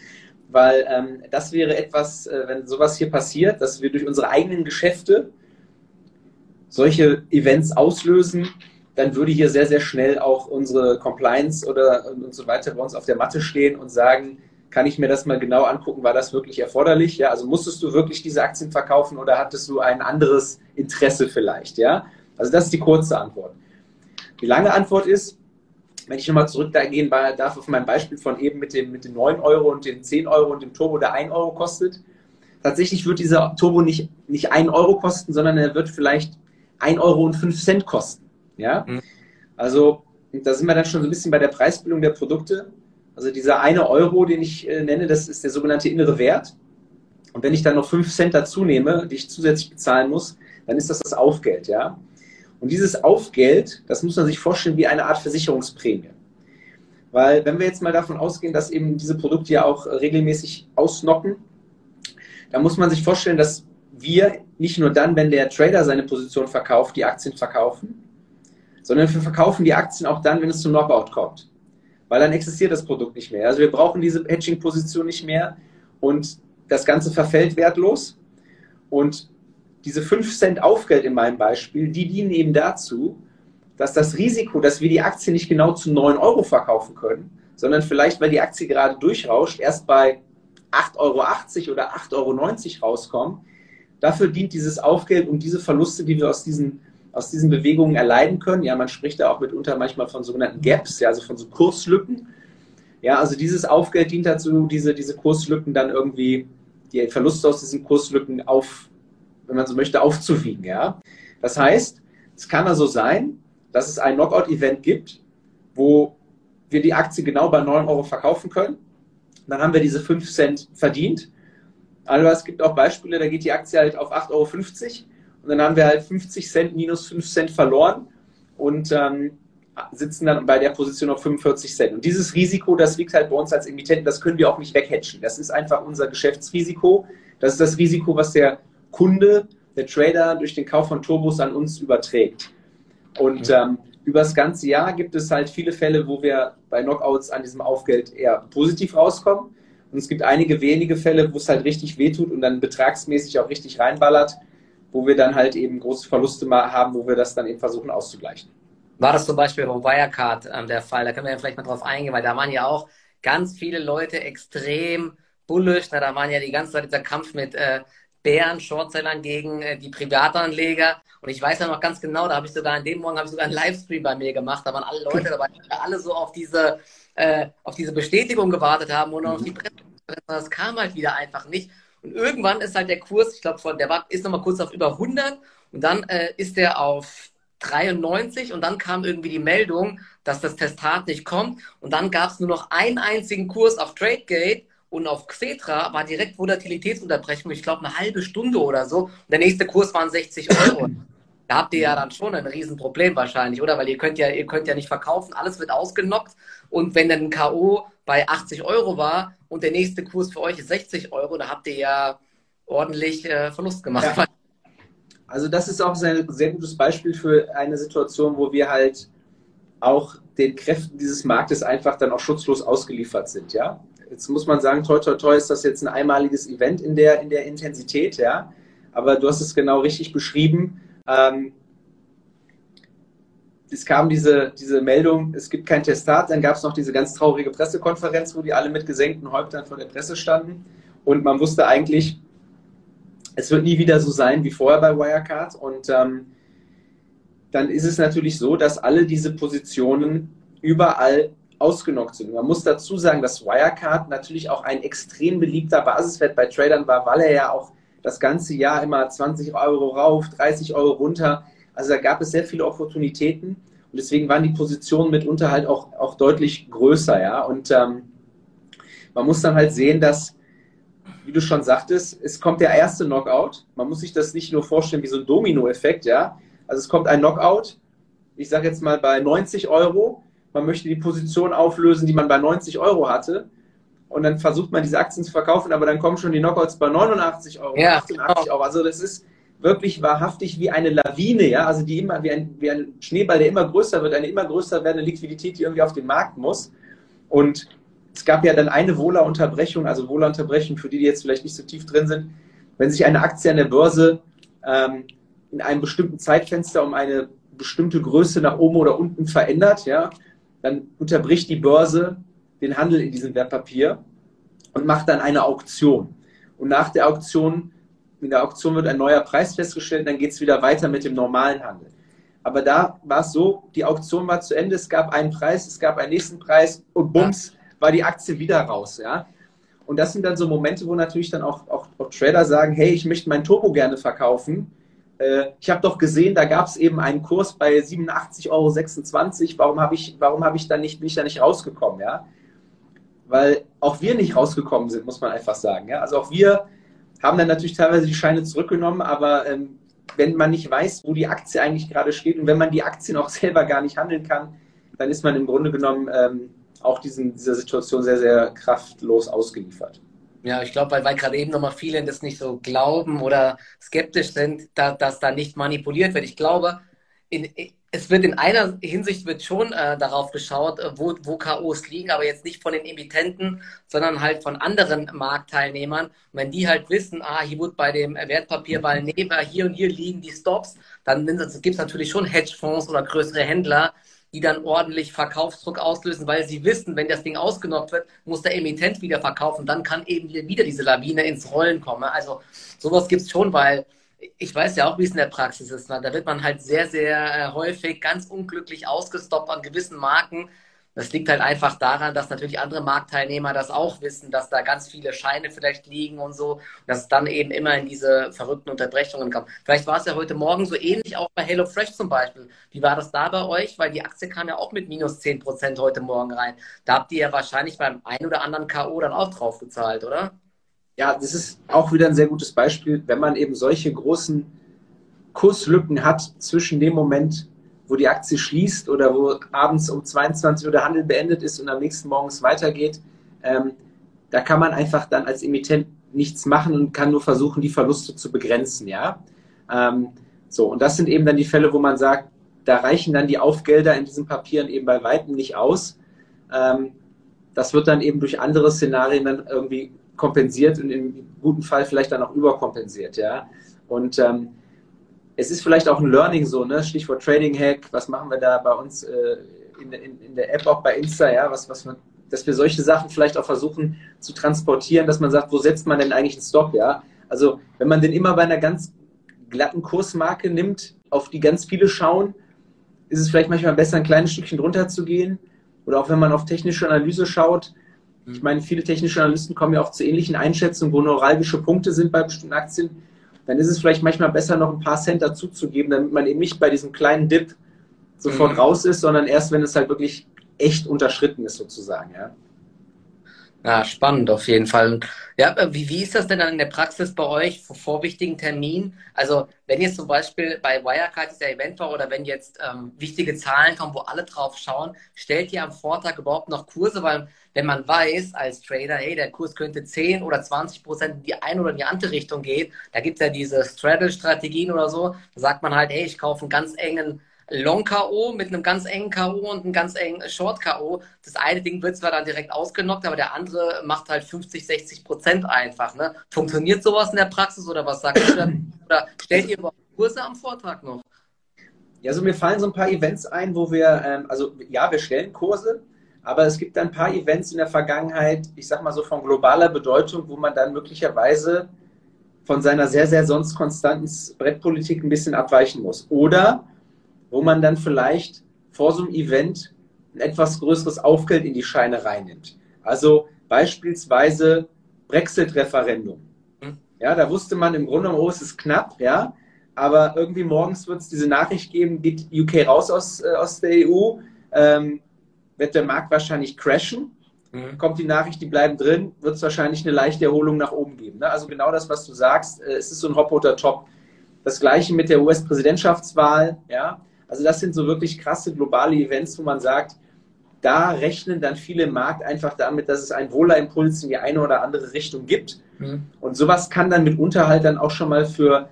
weil ähm, das wäre etwas, äh, wenn sowas hier passiert, dass wir durch unsere eigenen Geschäfte solche Events auslösen, dann würde hier sehr, sehr schnell auch unsere Compliance oder und so weiter bei uns auf der Matte stehen und sagen, kann ich mir das mal genau angucken, war das wirklich erforderlich? Ja, also musstest du wirklich diese Aktien verkaufen oder hattest du ein anderes Interesse vielleicht? Ja, also das ist die kurze Antwort. Die lange Antwort ist, wenn ich nochmal zurückgehen darf auf mein Beispiel von eben mit dem, mit den 9 Euro und den 10 Euro und dem Turbo, der 1 Euro kostet, tatsächlich wird dieser Turbo nicht, nicht 1 Euro kosten, sondern er wird vielleicht 1 Euro und 5 Cent kosten. Ja? Mhm. Also da sind wir dann schon so ein bisschen bei der Preisbildung der Produkte. Also dieser eine Euro, den ich äh, nenne, das ist der sogenannte innere Wert. Und wenn ich dann noch 5 Cent dazu nehme, die ich zusätzlich bezahlen muss, dann ist das das Aufgeld. Ja? Und dieses Aufgeld, das muss man sich vorstellen wie eine Art Versicherungsprämie. Weil wenn wir jetzt mal davon ausgehen, dass eben diese Produkte ja auch regelmäßig ausnocken, dann muss man sich vorstellen, dass wir nicht nur dann, wenn der Trader seine Position verkauft, die Aktien verkaufen, sondern wir verkaufen die Aktien auch dann, wenn es zum Knockout kommt. Weil dann existiert das Produkt nicht mehr. Also wir brauchen diese Hedging-Position nicht mehr und das Ganze verfällt wertlos. Und diese 5 Cent Aufgeld in meinem Beispiel, die dienen eben dazu, dass das Risiko, dass wir die Aktie nicht genau zu 9 Euro verkaufen können, sondern vielleicht, weil die Aktie gerade durchrauscht, erst bei 8,80 Euro oder 8,90 Euro rauskommen. Dafür dient dieses Aufgeld, um diese Verluste, die wir aus diesen, aus diesen Bewegungen erleiden können. Ja, man spricht da auch mitunter manchmal von sogenannten Gaps, ja, also von so Kurslücken. Ja, also dieses Aufgeld dient dazu, diese, diese Kurslücken dann irgendwie, die Verluste aus diesen Kurslücken auf, wenn man so möchte, aufzuwiegen. Ja. Das heißt, es kann also sein, dass es ein Knockout-Event gibt, wo wir die Aktie genau bei 9 Euro verkaufen können. Dann haben wir diese 5 Cent verdient. Aber es gibt auch Beispiele, da geht die Aktie halt auf 8,50 Euro und dann haben wir halt 50 Cent minus 5 Cent verloren und ähm, sitzen dann bei der Position auf 45 Cent. Und dieses Risiko, das liegt halt bei uns als Emittenten, das können wir auch nicht weghatchen. Das ist einfach unser Geschäftsrisiko. Das ist das Risiko, was der Kunde, der Trader durch den Kauf von Turbos an uns überträgt. Und ähm, über das ganze Jahr gibt es halt viele Fälle, wo wir bei Knockouts an diesem Aufgeld eher positiv rauskommen. Und es gibt einige wenige Fälle, wo es halt richtig wehtut und dann betragsmäßig auch richtig reinballert, wo wir dann halt eben große Verluste mal haben, wo wir das dann eben versuchen auszugleichen. War das zum Beispiel bei Wirecard äh, der Fall? Da können wir ja vielleicht mal drauf eingehen, weil da waren ja auch ganz viele Leute extrem bullish. Na, da waren ja die ganze Zeit dieser Kampf mit äh, Bären, Shortsellern gegen äh, die Privatanleger. Und ich weiß ja noch ganz genau, da habe ich sogar an dem Morgen habe ich sogar einen Livestream bei mir gemacht. Da waren alle Leute dabei, die alle so auf diese, äh, auf diese Bestätigung gewartet haben und auf die Presse. Das kam halt wieder einfach nicht. Und irgendwann ist halt der Kurs, ich glaube, der war, ist nochmal kurz auf über 100 und dann äh, ist der auf 93 und dann kam irgendwie die Meldung, dass das Testat nicht kommt und dann gab es nur noch einen einzigen Kurs auf TradeGate und auf Xetra war direkt Volatilitätsunterbrechung, ich glaube eine halbe Stunde oder so. Und der nächste Kurs waren 60 Euro. da habt ihr ja dann schon ein Riesenproblem wahrscheinlich, oder? Weil ihr könnt ja, ihr könnt ja nicht verkaufen, alles wird ausgenockt. Und wenn dann ein K.O. bei 80 Euro war und der nächste Kurs für euch ist 60 Euro, da habt ihr ja ordentlich äh, Verlust gemacht. Ja. Also das ist auch ein sehr gutes Beispiel für eine Situation, wo wir halt auch den Kräften dieses Marktes einfach dann auch schutzlos ausgeliefert sind, ja. Jetzt muss man sagen, toi, toi, toi, ist das jetzt ein einmaliges Event in der, in der Intensität, ja. Aber du hast es genau richtig beschrieben. Ähm, es kam diese, diese Meldung, es gibt kein Testat, dann gab es noch diese ganz traurige Pressekonferenz, wo die alle mit gesenkten Häuptern vor der Presse standen. Und man wusste eigentlich, es wird nie wieder so sein wie vorher bei Wirecard. Und ähm, dann ist es natürlich so, dass alle diese Positionen überall ausgenockt sind. Man muss dazu sagen, dass Wirecard natürlich auch ein extrem beliebter Basiswert bei Tradern war, weil er ja auch das ganze Jahr immer 20 Euro rauf, 30 Euro runter. Also da gab es sehr viele Opportunitäten und deswegen waren die Positionen mitunter halt auch, auch deutlich größer, ja. Und ähm, man muss dann halt sehen, dass, wie du schon sagtest, es kommt der erste Knockout. Man muss sich das nicht nur vorstellen wie so ein Domino-Effekt, ja. Also es kommt ein Knockout, ich sage jetzt mal bei 90 Euro, man möchte die Position auflösen, die man bei 90 Euro hatte. Und dann versucht man diese Aktien zu verkaufen, aber dann kommen schon die Knockouts bei 89 Euro, ja, 88 genau. Euro. Also das ist wirklich wahrhaftig wie eine Lawine, ja, also die immer wie ein, wie ein Schneeball, der immer größer wird, eine immer größer werdende Liquidität, die irgendwie auf den Markt muss. Und es gab ja dann eine Wohler-Unterbrechung, also Wohler-Unterbrechung für die, die jetzt vielleicht nicht so tief drin sind. Wenn sich eine Aktie an der Börse ähm, in einem bestimmten Zeitfenster um eine bestimmte Größe nach oben oder unten verändert, ja, dann unterbricht die Börse den Handel in diesem Wertpapier und macht dann eine Auktion. Und nach der Auktion, in der Auktion wird ein neuer Preis festgestellt, dann geht es wieder weiter mit dem normalen Handel. Aber da war es so, die Auktion war zu Ende, es gab einen Preis, es gab einen nächsten Preis und bums, war die Aktie wieder raus. Ja? Und das sind dann so Momente, wo natürlich dann auch, auch, auch Trader sagen, hey, ich möchte mein Turbo gerne verkaufen äh, ich habe doch gesehen, da gab es eben einen Kurs bei 87,26 Euro. Warum habe ich, warum habe ich da nicht, bin ich da nicht rausgekommen, ja? Weil auch wir nicht rausgekommen sind, muss man einfach sagen. Ja? Also auch wir haben dann natürlich teilweise die Scheine zurückgenommen, aber ähm, wenn man nicht weiß, wo die Aktie eigentlich gerade steht und wenn man die Aktien auch selber gar nicht handeln kann, dann ist man im Grunde genommen ähm, auch diesen, dieser Situation sehr, sehr kraftlos ausgeliefert. Ja, ich glaube, weil, weil gerade eben nochmal viele das nicht so glauben oder skeptisch sind, da, dass da nicht manipuliert wird. Ich glaube, in, es wird in einer Hinsicht wird schon äh, darauf geschaut, äh, wo, wo KOs liegen, aber jetzt nicht von den Emittenten, sondern halt von anderen Marktteilnehmern. Und wenn die halt wissen, ah, hier wird bei dem Wertpapier bei hier und hier liegen die Stops, dann gibt es natürlich schon Hedgefonds oder größere Händler, die dann ordentlich Verkaufsdruck auslösen, weil sie wissen, wenn das Ding ausgenockt wird, muss der Emittent wieder verkaufen. Dann kann eben wieder diese Lawine ins Rollen kommen. Also sowas gibt es schon, weil ich weiß ja auch, wie es in der Praxis ist. Da wird man halt sehr, sehr äh, häufig ganz unglücklich ausgestoppt an gewissen Marken, das liegt halt einfach daran, dass natürlich andere Marktteilnehmer das auch wissen, dass da ganz viele Scheine vielleicht liegen und so, dass es dann eben immer in diese verrückten Unterbrechungen kommt. Vielleicht war es ja heute Morgen so ähnlich auch bei HelloFresh zum Beispiel. Wie war das da bei euch? Weil die Aktie kam ja auch mit minus 10 Prozent heute Morgen rein. Da habt ihr ja wahrscheinlich beim einen oder anderen K.O. dann auch drauf gezahlt, oder? Ja, das ist auch wieder ein sehr gutes Beispiel, wenn man eben solche großen Kurslücken hat zwischen dem Moment, wo die Aktie schließt oder wo abends um 22 Uhr der Handel beendet ist und am nächsten Morgen es weitergeht, ähm, da kann man einfach dann als Emittent nichts machen und kann nur versuchen, die Verluste zu begrenzen, ja. Ähm, so, und das sind eben dann die Fälle, wo man sagt, da reichen dann die Aufgelder in diesen Papieren eben bei weitem nicht aus. Ähm, das wird dann eben durch andere Szenarien dann irgendwie kompensiert und im guten Fall vielleicht dann auch überkompensiert, ja. Und ähm, es ist vielleicht auch ein Learning so, ne? Stichwort Trading Hack, was machen wir da bei uns äh, in, in, in, der App, auch bei Insta, ja, was, was man, dass wir solche Sachen vielleicht auch versuchen zu transportieren, dass man sagt, wo setzt man denn eigentlich einen Stop, ja? Also, wenn man den immer bei einer ganz glatten Kursmarke nimmt, auf die ganz viele schauen, ist es vielleicht manchmal besser, ein kleines Stückchen drunter zu gehen. Oder auch wenn man auf technische Analyse schaut. Ich meine, viele technische Analysten kommen ja auch zu ähnlichen Einschätzungen, wo neuralgische Punkte sind bei bestimmten Aktien dann ist es vielleicht manchmal besser, noch ein paar Cent dazuzugeben, damit man eben nicht bei diesem kleinen Dip sofort mhm. raus ist, sondern erst, wenn es halt wirklich echt unterschritten ist, sozusagen. Ja. Ja, spannend auf jeden Fall. Ja, äh, wie, wie ist das denn dann in der Praxis bei euch vor, vor wichtigen Terminen? Also wenn jetzt zum Beispiel bei Wirecard der Event war oder wenn jetzt ähm, wichtige Zahlen kommen, wo alle drauf schauen, stellt ihr am Vortag überhaupt noch Kurse? Weil wenn man weiß als Trader, hey, der Kurs könnte 10 oder 20 Prozent in die eine oder in die andere Richtung gehen, da gibt es ja diese Straddle-Strategien oder so, da sagt man halt, hey, ich kaufe einen ganz engen Long-K.O. mit einem ganz engen K.O. und einem ganz engen Short-K.O. Das eine Ding wird zwar dann direkt ausgenockt, aber der andere macht halt 50, 60 Prozent einfach. Ne? Funktioniert sowas in der Praxis oder was sagt ihr? Oder stellt ihr überhaupt Kurse am Vortag noch? Ja, also mir fallen so ein paar Events ein, wo wir, ähm, also ja, wir stellen Kurse, aber es gibt ein paar Events in der Vergangenheit, ich sag mal so von globaler Bedeutung, wo man dann möglicherweise von seiner sehr, sehr sonst konstanten Brettpolitik ein bisschen abweichen muss. Oder wo man dann vielleicht vor so einem Event ein etwas größeres Aufgeld in die Scheine reinnimmt. Also beispielsweise Brexit-Referendum. Hm. Ja, da wusste man im Grunde genommen, oh, es ist knapp, ja, aber irgendwie morgens wird es diese Nachricht geben, geht UK raus aus, äh, aus der EU, ähm, wird der Markt wahrscheinlich crashen. Mhm. Kommt die Nachricht, die bleiben drin, wird es wahrscheinlich eine leichte Erholung nach oben geben. Ne? Also genau das, was du sagst, äh, es ist so ein Hop oder Top. Das gleiche mit der US-Präsidentschaftswahl, ja. Also das sind so wirklich krasse globale Events, wo man sagt, da rechnen dann viele im Markt einfach damit, dass es einen Wohlerimpuls in die eine oder andere Richtung gibt. Mhm. Und sowas kann dann mitunter halt dann auch schon mal für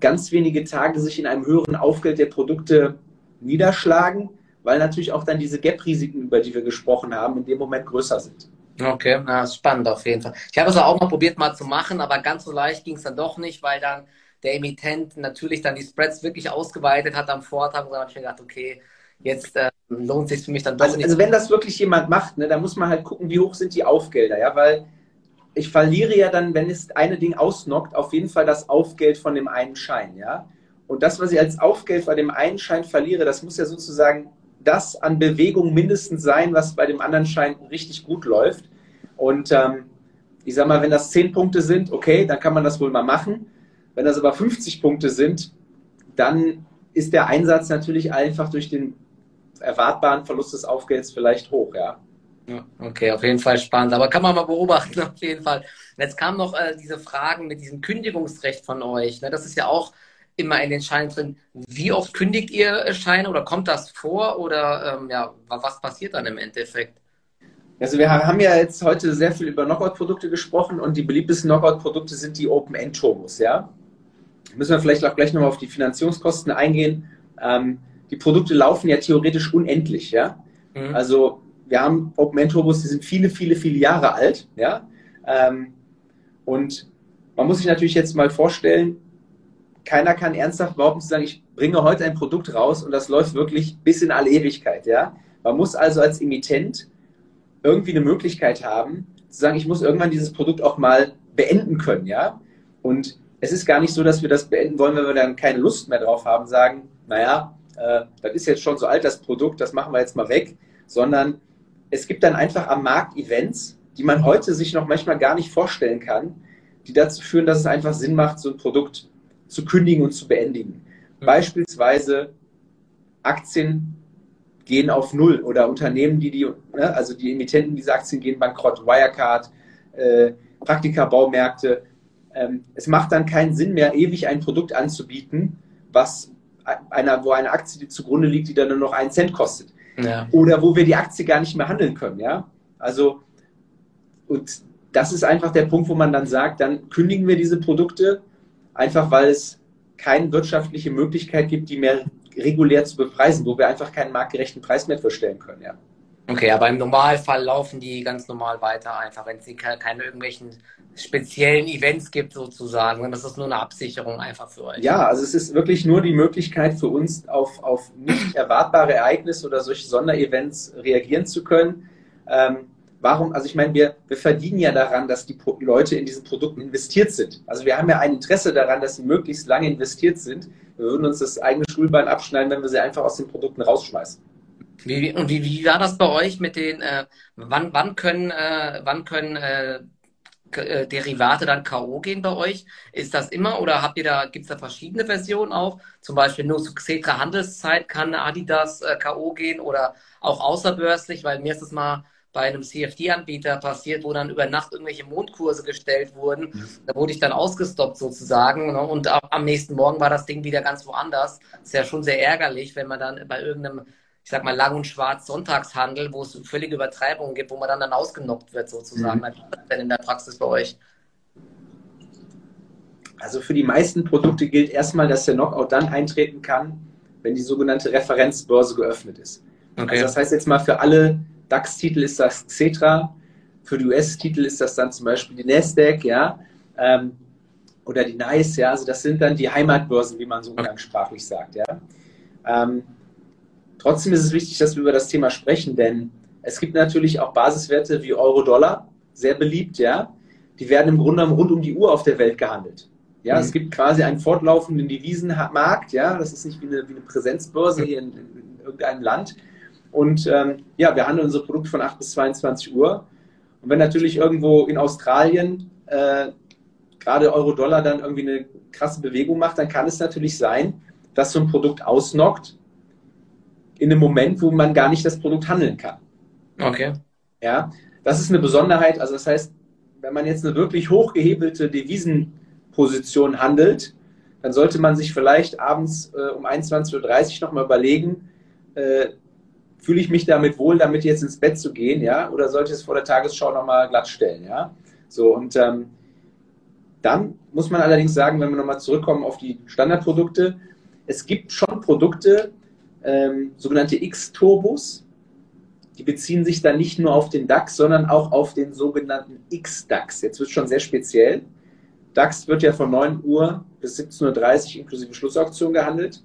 ganz wenige Tage sich in einem höheren Aufgeld der Produkte niederschlagen, weil natürlich auch dann diese Gap-Risiken, über die wir gesprochen haben, in dem Moment größer sind. Okay, na, spannend auf jeden Fall. Ich habe es auch mal probiert mal zu machen, aber ganz so leicht ging es dann doch nicht, weil dann der Emittent natürlich dann die Spreads wirklich ausgeweitet hat am Vortag und dann habe ich mir gedacht, okay, jetzt äh, lohnt sich für mich dann doch also, nicht. Also wenn das wirklich jemand macht, ne, dann muss man halt gucken, wie hoch sind die Aufgelder, ja, weil ich verliere ja dann, wenn es eine Ding ausnockt, auf jeden Fall das Aufgeld von dem einen Schein, ja. Und das, was ich als Aufgeld bei dem einen Schein verliere, das muss ja sozusagen das an Bewegung mindestens sein, was bei dem anderen Schein richtig gut läuft. Und ähm, ich sag mal, wenn das zehn Punkte sind, okay, dann kann man das wohl mal machen. Wenn das aber 50 Punkte sind, dann ist der Einsatz natürlich einfach durch den erwartbaren Verlust des Aufgelds vielleicht hoch, ja. Okay, auf jeden Fall spannend. Aber kann man mal beobachten, auf jeden Fall. Jetzt kamen noch äh, diese Fragen mit diesem Kündigungsrecht von euch. Ne? Das ist ja auch immer in den Scheinen drin. Wie oft kündigt ihr Scheine oder kommt das vor oder ähm, ja, was passiert dann im Endeffekt? Also wir haben ja jetzt heute sehr viel über Knockout-Produkte gesprochen und die beliebtesten Knockout-Produkte sind die Open-End-Turbos, ja. Müssen wir vielleicht auch gleich nochmal auf die Finanzierungskosten eingehen. Ähm, die Produkte laufen ja theoretisch unendlich, ja. Mhm. Also wir haben Open-End-Turbos, die sind viele, viele, viele Jahre alt, ja. Ähm, und man muss sich natürlich jetzt mal vorstellen, keiner kann ernsthaft behaupten zu sagen, ich bringe heute ein Produkt raus und das läuft wirklich bis in alle Ewigkeit, ja. Man muss also als Emittent irgendwie eine Möglichkeit haben, zu sagen, ich muss irgendwann dieses Produkt auch mal beenden können, ja. Und es ist gar nicht so, dass wir das beenden wollen, wenn wir dann keine Lust mehr drauf haben, sagen, naja, äh, das ist jetzt schon so alt, das Produkt, das machen wir jetzt mal weg, sondern es gibt dann einfach am Markt Events, die man heute sich noch manchmal gar nicht vorstellen kann, die dazu führen, dass es einfach Sinn macht, so ein Produkt zu kündigen und zu beendigen. Mhm. Beispielsweise Aktien gehen auf Null oder Unternehmen, die die, ne, also die Emittenten dieser Aktien gehen bankrott, Wirecard, äh, Praktika-Baumärkte. Ähm, es macht dann keinen Sinn mehr, ewig ein Produkt anzubieten, was einer, wo eine Aktie zugrunde liegt, die dann nur noch einen Cent kostet. Ja. Oder wo wir die Aktie gar nicht mehr handeln können, ja. Also, und das ist einfach der Punkt, wo man dann sagt, dann kündigen wir diese Produkte, einfach weil es keine wirtschaftliche Möglichkeit gibt, die mehr regulär zu bepreisen, wo wir einfach keinen marktgerechten Preis mehr verstellen können, ja. Okay, aber im Normalfall laufen die ganz normal weiter, einfach wenn es keine irgendwelchen speziellen Events gibt sozusagen. Und das ist nur eine Absicherung einfach für euch. Ja, also es ist wirklich nur die Möglichkeit für uns, auf, auf nicht erwartbare Ereignisse oder solche Sonderevents reagieren zu können. Ähm, warum, also ich meine, wir, wir verdienen ja daran, dass die Leute in diesen Produkten investiert sind. Also wir haben ja ein Interesse daran, dass sie möglichst lange investiert sind. Wir würden uns das eigene Schulbein abschneiden, wenn wir sie einfach aus den Produkten rausschmeißen. Wie, und wie, wie war das bei euch mit den, äh, wann, wann können, äh, wann können äh Derivate dann K.O. gehen bei euch? Ist das immer oder habt ihr da, gibt es da verschiedene Versionen auch? Zum Beispiel nur zu Xetra Handelszeit kann Adidas äh, K.O. gehen oder auch außerbörslich, weil mir ist das mal bei einem CFD-Anbieter passiert, wo dann über Nacht irgendwelche Mondkurse gestellt wurden. Mhm. Da wurde ich dann ausgestoppt sozusagen. Ne? Und am nächsten Morgen war das Ding wieder ganz woanders. Ist ja schon sehr ärgerlich, wenn man dann bei irgendeinem, ich sag mal, lang und schwarz Sonntagshandel, wo es völlige Übertreibungen gibt, wo man dann, dann ausgenockt wird sozusagen. Mhm. Was ist denn in der Praxis bei euch? Also für die meisten Produkte gilt erstmal, dass der Knockout dann eintreten kann, wenn die sogenannte Referenzbörse geöffnet ist. Okay. Also das heißt jetzt mal für alle DAX-Titel ist das Xetra, für die US-Titel ist das dann zum Beispiel die Nasdaq, ja, ähm, oder die NICE, ja, also das sind dann die Heimatbörsen, wie man so umgangssprachlich sagt, ja. Ähm, trotzdem ist es wichtig, dass wir über das Thema sprechen, denn es gibt natürlich auch Basiswerte wie Euro-Dollar, sehr beliebt, ja. Die werden im Grunde rund um die Uhr auf der Welt gehandelt. Ja, mhm. es gibt quasi einen fortlaufenden Devisenmarkt, ja, das ist nicht wie eine, wie eine Präsenzbörse hier in, in irgendeinem Land, und ähm, ja, wir handeln unser Produkt von 8 bis 22 Uhr. Und wenn natürlich irgendwo in Australien äh, gerade Euro-Dollar dann irgendwie eine krasse Bewegung macht, dann kann es natürlich sein, dass so ein Produkt ausnockt in einem Moment, wo man gar nicht das Produkt handeln kann. Okay. Ja, das ist eine Besonderheit. Also das heißt, wenn man jetzt eine wirklich hochgehebelte Devisenposition handelt, dann sollte man sich vielleicht abends äh, um 21.30 Uhr nochmal überlegen, äh, fühle ich mich damit wohl, damit jetzt ins Bett zu gehen, ja, oder sollte ich es vor der Tagesschau nochmal glattstellen, ja? So, und ähm, dann muss man allerdings sagen, wenn wir nochmal zurückkommen auf die Standardprodukte, es gibt schon Produkte, ähm, sogenannte X-Turbos, die beziehen sich dann nicht nur auf den DAX, sondern auch auf den sogenannten X-DAX. Jetzt wird es schon sehr speziell. DAX wird ja von 9 Uhr bis 17.30 Uhr inklusive Schlussauktion gehandelt.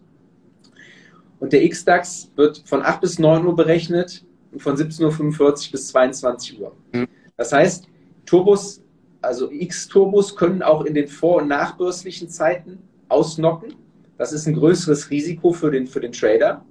Und der X-DAX wird von 8 bis 9 Uhr berechnet und von 17.45 Uhr bis 22 Uhr. Mhm. Das heißt, Turbos, also X-Turbos können auch in den vor- und nachbörslichen Zeiten ausnocken. Das ist ein größeres Risiko für den, für den Trader.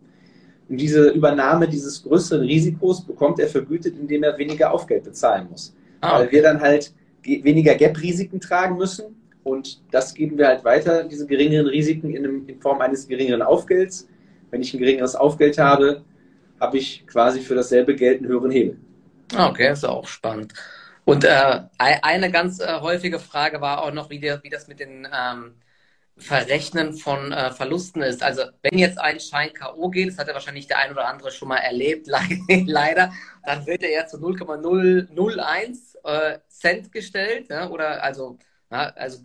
Und diese Übernahme dieses größeren Risikos bekommt er vergütet, indem er weniger Aufgeld bezahlen muss. Ah, okay. Weil wir dann halt weniger Gap-Risiken tragen müssen. Und das geben wir halt weiter, diese geringeren Risiken in, einem, in Form eines geringeren Aufgelds wenn ich ein geringeres Aufgeld habe, habe ich quasi für dasselbe Geld einen höheren Hebel. Ah, okay, ist auch spannend. Und äh, eine ganz äh, häufige Frage war auch noch, wie, der, wie das mit den ähm, Verrechnen von äh, Verlusten ist. Also wenn jetzt ein Schein K.O. geht, das hat ja wahrscheinlich der ein oder andere schon mal erlebt, leider, dann wird er ja zu 0,001 äh, Cent gestellt, ne? oder also, ja, also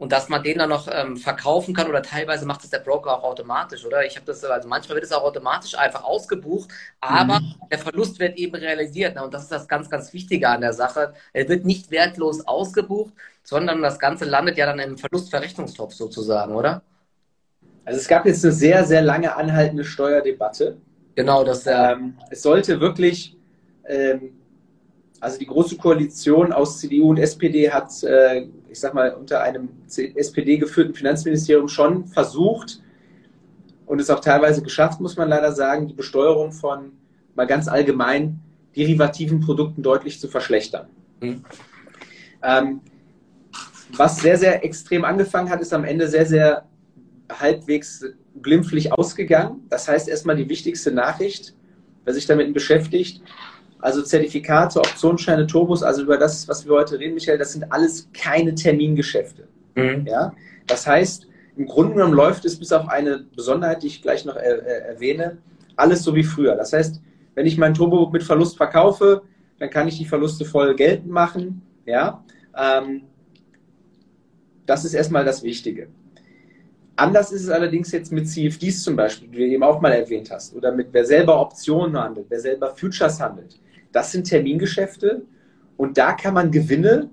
und dass man den dann noch ähm, verkaufen kann oder teilweise macht es der Broker auch automatisch, oder? Ich habe das, also manchmal wird es auch automatisch einfach ausgebucht, aber mhm. der Verlust wird eben realisiert. Ne? Und das ist das ganz, ganz Wichtige an der Sache. Er wird nicht wertlos ausgebucht, sondern das Ganze landet ja dann im Verlustverrechnungstopf sozusagen, oder? Also es gab jetzt eine sehr, sehr lange anhaltende Steuerdebatte. Genau, das. Ähm, es sollte wirklich ähm, also die Große Koalition aus CDU und SPD hat, äh, ich sag mal, unter einem SPD geführten Finanzministerium schon versucht und es auch teilweise geschafft, muss man leider sagen, die Besteuerung von mal ganz allgemein derivativen Produkten deutlich zu verschlechtern. Mhm. Ähm, was sehr, sehr extrem angefangen hat, ist am Ende sehr, sehr halbwegs glimpflich ausgegangen. Das heißt erstmal die wichtigste Nachricht, wer sich damit beschäftigt, also Zertifikate, Optionsscheine, Turbos, also über das, was wir heute reden, Michael, das sind alles keine Termingeschäfte. Mhm. Ja? Das heißt, im Grunde genommen läuft es bis auf eine Besonderheit, die ich gleich noch er, er, erwähne, alles so wie früher. Das heißt, wenn ich mein Turbo mit Verlust verkaufe, dann kann ich die Verluste voll geltend machen. Ja? Ähm, das ist erstmal das Wichtige. Anders ist es allerdings jetzt mit CFDs zum Beispiel, die du eben auch mal erwähnt hast, oder mit wer selber Optionen handelt, wer selber Futures handelt. Das sind Termingeschäfte und da kann man Gewinne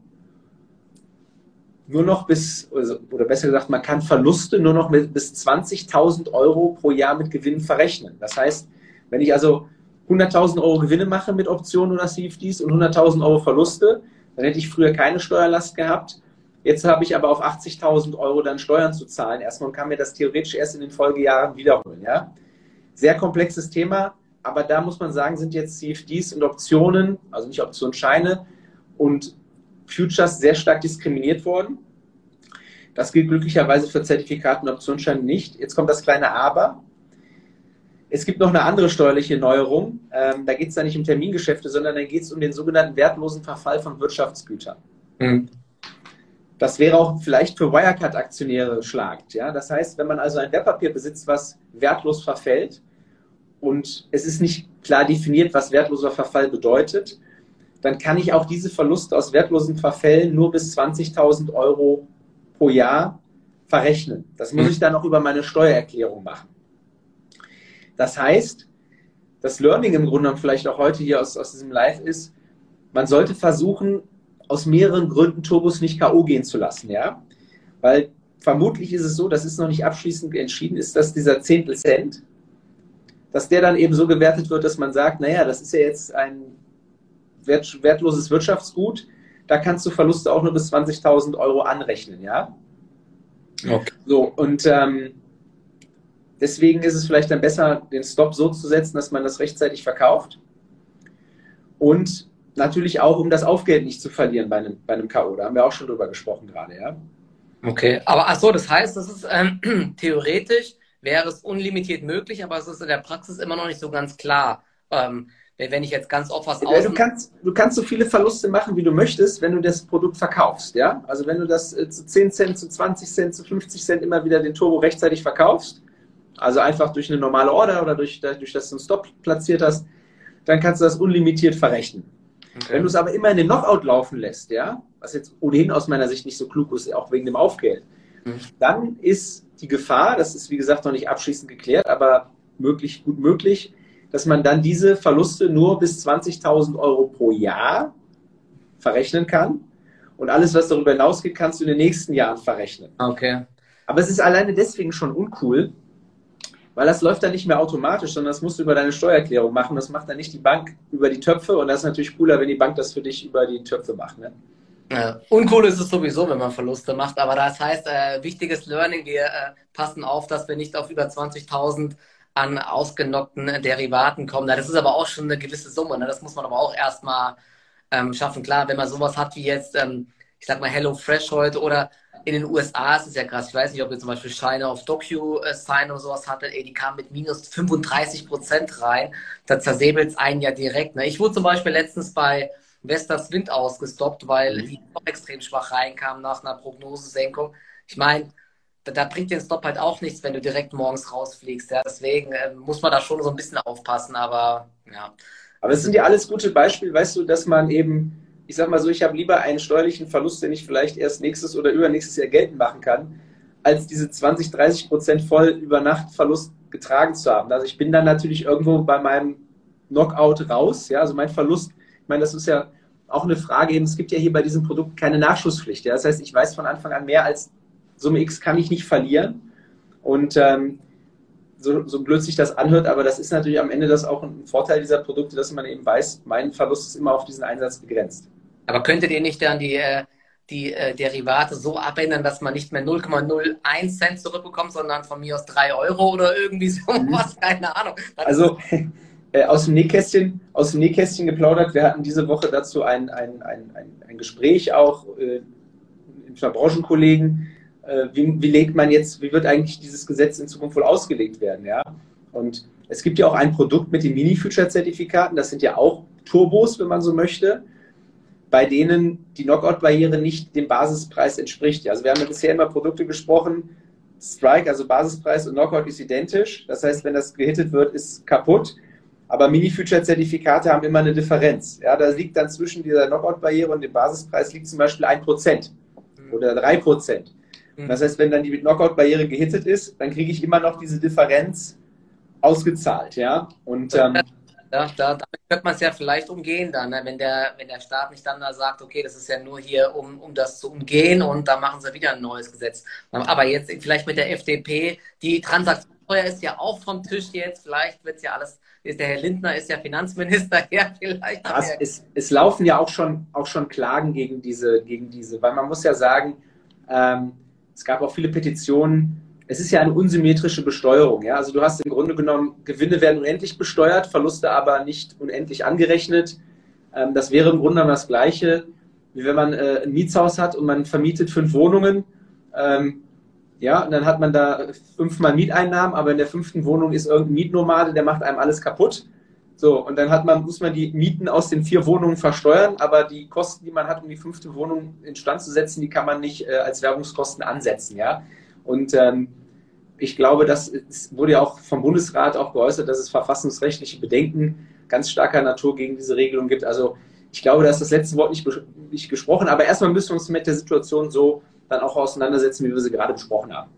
nur noch bis, also, oder besser gesagt, man kann Verluste nur noch mit bis 20.000 Euro pro Jahr mit Gewinnen verrechnen. Das heißt, wenn ich also 100.000 Euro Gewinne mache mit Optionen oder CFDs und 100.000 Euro Verluste, dann hätte ich früher keine Steuerlast gehabt. Jetzt habe ich aber auf 80.000 Euro dann Steuern zu zahlen erstmal kann mir das theoretisch erst in den Folgejahren wiederholen. Ja? Sehr komplexes Thema. Aber da muss man sagen, sind jetzt CFDs und Optionen, also nicht Optionsscheine und Futures sehr stark diskriminiert worden. Das gilt glücklicherweise für Zertifikate und Optionsscheine nicht. Jetzt kommt das kleine Aber. Es gibt noch eine andere steuerliche Neuerung. Ähm, da geht es dann nicht um Termingeschäfte, sondern da geht es um den sogenannten wertlosen Verfall von Wirtschaftsgütern. Mhm. Das wäre auch vielleicht für Wirecard-Aktionäre schlagend. Ja? Das heißt, wenn man also ein Wertpapier besitzt, was wertlos verfällt, und es ist nicht klar definiert, was wertloser Verfall bedeutet, dann kann ich auch diese Verluste aus wertlosen Verfällen nur bis 20.000 Euro pro Jahr verrechnen. Das muss mhm. ich dann auch über meine Steuererklärung machen. Das heißt, das Learning im Grunde genommen vielleicht auch heute hier aus, aus diesem Live ist, man sollte versuchen, aus mehreren Gründen Turbos nicht K.O. gehen zu lassen, ja? Weil vermutlich ist es so, das ist noch nicht abschließend entschieden, ist, dass dieser Zehntel Cent, dass der dann eben so gewertet wird, dass man sagt, naja, das ist ja jetzt ein wert, wertloses Wirtschaftsgut, da kannst du Verluste auch nur bis 20.000 Euro anrechnen, ja? Okay. So, und ähm, deswegen ist es vielleicht dann besser, den Stop so zu setzen, dass man das rechtzeitig verkauft. Und natürlich auch, um das Aufgeld nicht zu verlieren bei einem, bei einem K.O. Da haben wir auch schon drüber gesprochen gerade, ja? Okay, aber ach so, das heißt, das ist ähm, theoretisch wäre es unlimitiert möglich, aber es ist in der Praxis immer noch nicht so ganz klar. Ähm, wenn ich jetzt ganz oft was ja, du kannst, du kannst so viele Verluste machen, wie du möchtest, wenn du das Produkt verkaufst. Ja? Also wenn du das äh, zu 10 Cent, zu 20 Cent, zu 50 Cent immer wieder den Turbo rechtzeitig verkaufst, also einfach durch eine normale Order oder durch, durch dass du einen Stop platziert hast, dann kannst du das unlimitiert verrechnen. Okay. Wenn du es aber immer in den Knockout laufen lässt, ja, was jetzt ohnehin aus meiner Sicht nicht so klug ist, auch wegen dem Aufgeld, mhm. dann ist die Gefahr, das ist wie gesagt noch nicht abschließend geklärt, aber möglich, gut möglich, dass man dann diese Verluste nur bis 20.000 Euro pro Jahr verrechnen kann. Und alles, was darüber hinausgeht, kannst du in den nächsten Jahren verrechnen. Okay. Aber es ist alleine deswegen schon uncool, weil das läuft dann nicht mehr automatisch, sondern das musst du über deine Steuererklärung machen. Das macht dann nicht die Bank über die Töpfe und das ist natürlich cooler, wenn die Bank das für dich über die Töpfe macht. Ne? Ja. Uncool ist es sowieso, wenn man Verluste macht, aber das heißt, äh, wichtiges Learning, wir äh, passen auf, dass wir nicht auf über 20.000 an ausgenockten Derivaten kommen. Das ist aber auch schon eine gewisse Summe, ne? das muss man aber auch erstmal ähm, schaffen. Klar, wenn man sowas hat wie jetzt, ähm, ich sag mal Hello Fresh heute oder in den USA ist es ja krass. Ich weiß nicht, ob ihr zum Beispiel Scheine auf DocuSign oder sowas hattet. Ey, die kamen mit minus 35 Prozent rein. Da zersäbelt es einen ja direkt. Ne? Ich wurde zum Beispiel letztens bei Westers Wind ausgestoppt, weil mhm. die extrem schwach reinkamen nach einer Prognosesenkung. Ich meine, da bringt den Stop halt auch nichts, wenn du direkt morgens rausfliegst. Ja, deswegen äh, muss man da schon so ein bisschen aufpassen, aber ja. Aber es sind ja alles gute Beispiele, weißt du, dass man eben, ich sag mal so, ich habe lieber einen steuerlichen Verlust, den ich vielleicht erst nächstes oder übernächstes Jahr geltend machen kann, als diese 20, 30 Prozent voll über Nacht Verlust getragen zu haben. Also ich bin dann natürlich irgendwo bei meinem Knockout raus, ja, also mein Verlust, ich meine, das ist ja auch eine Frage eben, es gibt ja hier bei diesem Produkt keine Nachschusspflicht. Ja? Das heißt, ich weiß von Anfang an mehr als Summe X kann ich nicht verlieren. Und ähm, so, so blöd sich das anhört, aber das ist natürlich am Ende das auch ein Vorteil dieser Produkte, dass man eben weiß, mein Verlust ist immer auf diesen Einsatz begrenzt. Aber könntet ihr nicht dann die, äh, die äh, Derivate so abändern, dass man nicht mehr 0,01 Cent zurückbekommt, sondern von mir aus 3 Euro oder irgendwie sowas? Mhm. Keine Ahnung. also äh, aus, dem Nähkästchen, aus dem Nähkästchen geplaudert. Wir hatten diese Woche dazu ein, ein, ein, ein, ein Gespräch auch äh, mit Branchenkollegen äh, wie, wie, legt man jetzt, wie wird eigentlich dieses Gesetz in Zukunft wohl ausgelegt werden, ja? Und es gibt ja auch ein Produkt mit den Mini-Future-Zertifikaten, das sind ja auch Turbos, wenn man so möchte, bei denen die Knockout-Barriere nicht dem Basispreis entspricht. Also wir haben ja bisher immer Produkte gesprochen, Strike, also Basispreis und Knockout ist identisch. Das heißt, wenn das gehittet wird, ist kaputt. Aber Mini-Future-Zertifikate haben immer eine Differenz. Ja, da liegt dann zwischen dieser Knockout-Barriere und dem Basispreis liegt zum Beispiel 1% oder 3%. Mhm. Das heißt, wenn dann die Knockout-Barriere gehittet ist, dann kriege ich immer noch diese Differenz ausgezahlt, ja. Und ähm, ja, da, damit könnte man es ja vielleicht umgehen dann, ne? wenn, der, wenn der Staat nicht dann da sagt, okay, das ist ja nur hier, um, um das zu umgehen und da machen sie wieder ein neues Gesetz. Aber jetzt vielleicht mit der FDP, die Transaktionssteuer ist ja auch vom Tisch jetzt, vielleicht wird es ja alles, der Herr Lindner ist ja Finanzminister, ja, vielleicht. Krass, es, es laufen ja auch schon, auch schon Klagen gegen diese, gegen diese, weil man muss ja sagen, ähm, es gab auch viele Petitionen. Es ist ja eine unsymmetrische Besteuerung. Ja? Also du hast im Grunde genommen, Gewinne werden unendlich besteuert, Verluste aber nicht unendlich angerechnet. Ähm, das wäre im Grunde genommen das Gleiche, wie wenn man äh, ein Mietshaus hat und man vermietet fünf Wohnungen. Ähm, ja, und dann hat man da fünfmal Mieteinnahmen, aber in der fünften Wohnung ist irgendein Mietnomade, der macht einem alles kaputt. So, und dann hat man, muss man die Mieten aus den vier Wohnungen versteuern, aber die Kosten, die man hat, um die fünfte Wohnung instand zu setzen, die kann man nicht äh, als Werbungskosten ansetzen, ja. Und ähm, ich glaube, das wurde ja auch vom Bundesrat auch geäußert, dass es verfassungsrechtliche Bedenken ganz starker Natur gegen diese Regelung gibt. Also ich glaube, da ist das letzte Wort nicht, nicht gesprochen, aber erstmal müssen wir uns mit der Situation so dann auch auseinandersetzen, wie wir sie gerade besprochen haben.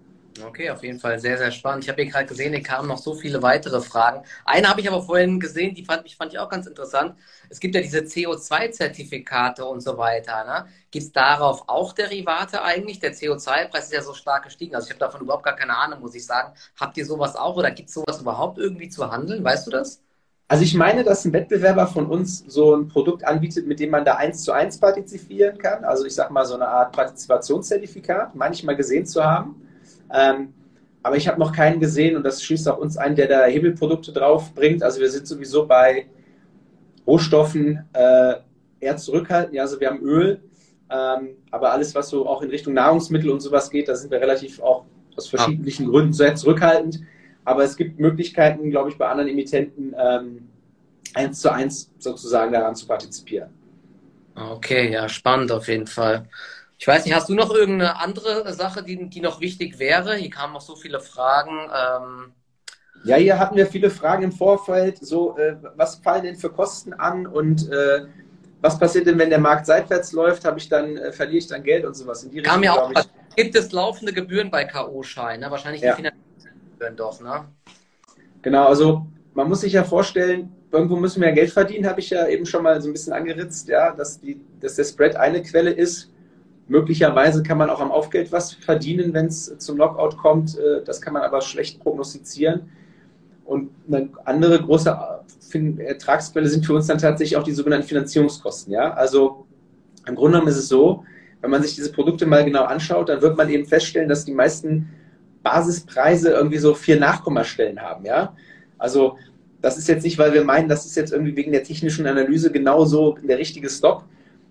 Okay, auf jeden Fall sehr, sehr spannend. Ich habe hier gerade gesehen, hier kamen noch so viele weitere Fragen. Eine habe ich aber vorhin gesehen, die fand, ich, fand ich auch ganz interessant. Es gibt ja diese CO2-Zertifikate und so weiter. Ne? Gibt es darauf auch Derivate eigentlich? Der CO2-Preis ist ja so stark gestiegen. Also ich habe davon überhaupt gar keine Ahnung, muss ich sagen. Habt ihr sowas auch oder gibt es sowas überhaupt irgendwie zu handeln? Weißt du das? Also ich meine, dass ein Wettbewerber von uns so ein Produkt anbietet, mit dem man da eins zu eins partizipieren kann. Also ich sage mal so eine Art Partizipationszertifikat, manchmal gesehen zu haben. Ähm, aber ich habe noch keinen gesehen und das schließt auch uns ein, der da Hebelprodukte drauf bringt. Also wir sind sowieso bei Rohstoffen äh, eher zurückhaltend. Ja, also wir haben Öl, ähm, aber alles, was so auch in Richtung Nahrungsmittel und sowas geht, da sind wir relativ auch aus verschiedenen ja. Gründen sehr zurückhaltend. Aber es gibt Möglichkeiten, glaube ich, bei anderen Emittenten ähm, eins zu eins sozusagen daran zu partizipieren. Okay, ja, spannend auf jeden Fall. Ich weiß nicht, hast du noch irgendeine andere Sache, die, die noch wichtig wäre? Hier kamen noch so viele Fragen. Ähm ja, hier hatten wir viele Fragen im Vorfeld. So, äh, was fallen denn für Kosten an und äh, was passiert denn, wenn der Markt seitwärts läuft? Habe ich dann äh, verliere ich dann Geld und sowas in die Richtung? Kam ja auch. Gibt es laufende Gebühren bei KO-Scheinen? Ne? Wahrscheinlich ja. die finanziellen Gebühren doch, ne? Genau, also man muss sich ja vorstellen, irgendwo müssen wir ja Geld verdienen, habe ich ja eben schon mal so ein bisschen angeritzt, ja, dass, die, dass der Spread eine Quelle ist Möglicherweise kann man auch am Aufgeld was verdienen, wenn es zum Lockout kommt. Äh, das kann man aber schlecht prognostizieren. Und eine andere große Ertragsquelle sind für uns dann tatsächlich auch die sogenannten Finanzierungskosten. Ja? Also im Grunde genommen ist es so, wenn man sich diese Produkte mal genau anschaut, dann wird man eben feststellen, dass die meisten Basispreise irgendwie so vier Nachkommastellen haben. Ja? Also das ist jetzt nicht, weil wir meinen, das ist jetzt irgendwie wegen der technischen Analyse genauso der richtige Stop,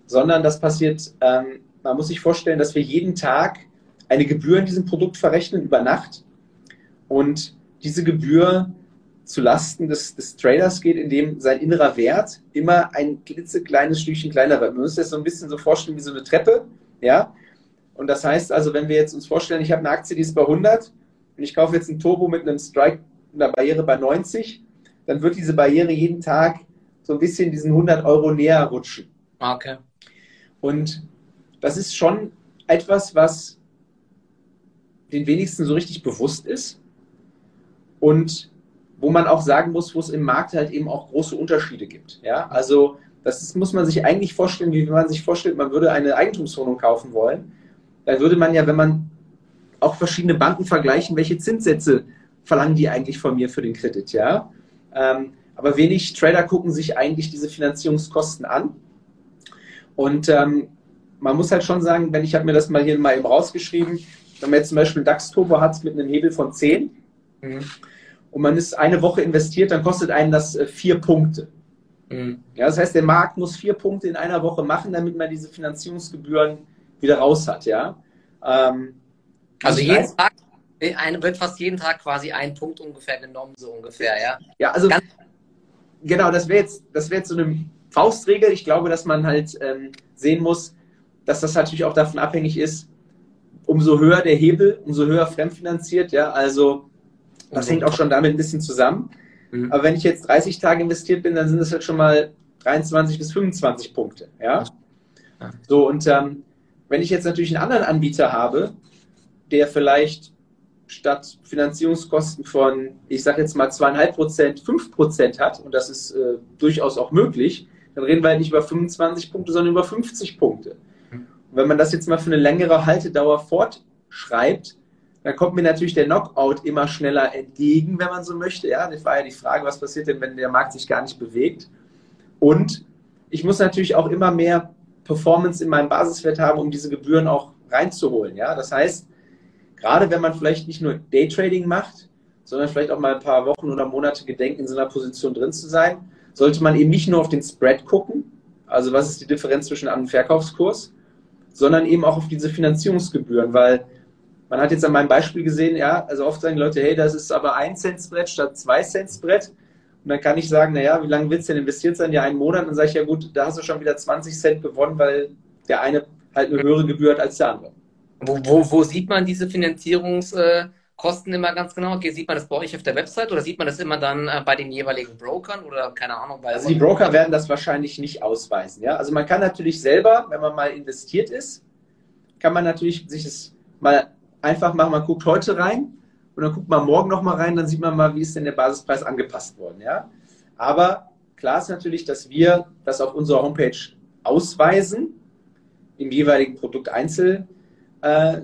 sondern das passiert ähm, man muss sich vorstellen, dass wir jeden Tag eine Gebühr in diesem Produkt verrechnen über Nacht und diese Gebühr zu Lasten des, des Traders geht, indem sein innerer Wert immer ein klitzekleines Stückchen kleiner wird. Man muss sich das so ein bisschen so vorstellen wie so eine Treppe, ja. Und das heißt also, wenn wir jetzt uns vorstellen, ich habe eine Aktie, die ist bei 100 und ich kaufe jetzt ein Turbo mit einem Strike, einer Barriere bei 90, dann wird diese Barriere jeden Tag so ein bisschen diesen 100 Euro näher rutschen. Okay. Und das ist schon etwas, was den wenigsten so richtig bewusst ist und wo man auch sagen muss, wo es im Markt halt eben auch große Unterschiede gibt. Ja, also das ist, muss man sich eigentlich vorstellen, wie man sich vorstellt, man würde eine Eigentumswohnung kaufen wollen. Dann würde man ja, wenn man auch verschiedene Banken vergleichen, welche Zinssätze verlangen die eigentlich von mir für den Kredit, ja. Ähm, aber wenig Trader gucken sich eigentlich diese Finanzierungskosten an. Und ähm, man muss halt schon sagen, wenn ich habe mir das mal hier mal eben rausgeschrieben, wenn man jetzt zum Beispiel DAX-Turbo hat mit einem Hebel von 10 mhm. und man ist eine Woche investiert, dann kostet einen das äh, vier Punkte. Mhm. Ja, das heißt, der Markt muss vier Punkte in einer Woche machen, damit man diese Finanzierungsgebühren wieder raus hat. Ja? Ähm, also jeden Tag ein, wird fast jeden Tag quasi ein Punkt ungefähr genommen, so ungefähr, ja. Ja, also Ganz genau, das wäre jetzt, das wäre jetzt so eine Faustregel. Ich glaube, dass man halt ähm, sehen muss, dass das natürlich auch davon abhängig ist, umso höher der Hebel, umso höher fremdfinanziert, ja. Also das mhm. hängt auch schon damit ein bisschen zusammen. Mhm. Aber wenn ich jetzt 30 Tage investiert bin, dann sind das halt schon mal 23 bis 25 Punkte, ja. So, und ähm, wenn ich jetzt natürlich einen anderen Anbieter habe, der vielleicht statt Finanzierungskosten von, ich sage jetzt mal zweieinhalb Prozent, fünf Prozent hat, und das ist äh, durchaus auch möglich, dann reden wir halt nicht über 25 Punkte, sondern über 50 Punkte. Und wenn man das jetzt mal für eine längere Haltedauer fortschreibt, dann kommt mir natürlich der Knockout immer schneller entgegen, wenn man so möchte. Ja, das war ja die Frage, was passiert denn, wenn der Markt sich gar nicht bewegt? Und ich muss natürlich auch immer mehr Performance in meinem Basiswert haben, um diese Gebühren auch reinzuholen. Ja, das heißt, gerade wenn man vielleicht nicht nur Daytrading macht, sondern vielleicht auch mal ein paar Wochen oder Monate gedenkt, in so einer Position drin zu sein, sollte man eben nicht nur auf den Spread gucken, also was ist die Differenz zwischen und Verkaufskurs, sondern eben auch auf diese Finanzierungsgebühren, weil man hat jetzt an meinem Beispiel gesehen, ja, also oft sagen Leute, hey, das ist aber ein Cent Spread statt zwei Cent Spread. Und dann kann ich sagen, naja, wie lange willst du denn investiert sein? Ja, einen Monat. Dann sage ich, ja gut, da hast du schon wieder 20 Cent gewonnen, weil der eine halt eine höhere Gebühr hat als der andere. Wo, wo, wo sieht man diese Finanzierungskosten immer ganz genau? Sieht man das bei euch auf der Website oder sieht man das immer dann äh, bei den jeweiligen Brokern oder keine Ahnung? also die Broker werden das wahrscheinlich nicht ausweisen. Ja? Also man kann natürlich selber, wenn man mal investiert ist, kann man natürlich sich das mal einfach machen. Man guckt heute rein und dann guckt man morgen nochmal rein, dann sieht man mal, wie ist denn der Basispreis angepasst worden. Ja? Aber klar ist natürlich, dass wir das auf unserer Homepage ausweisen, im jeweiligen Produkt einzeln äh.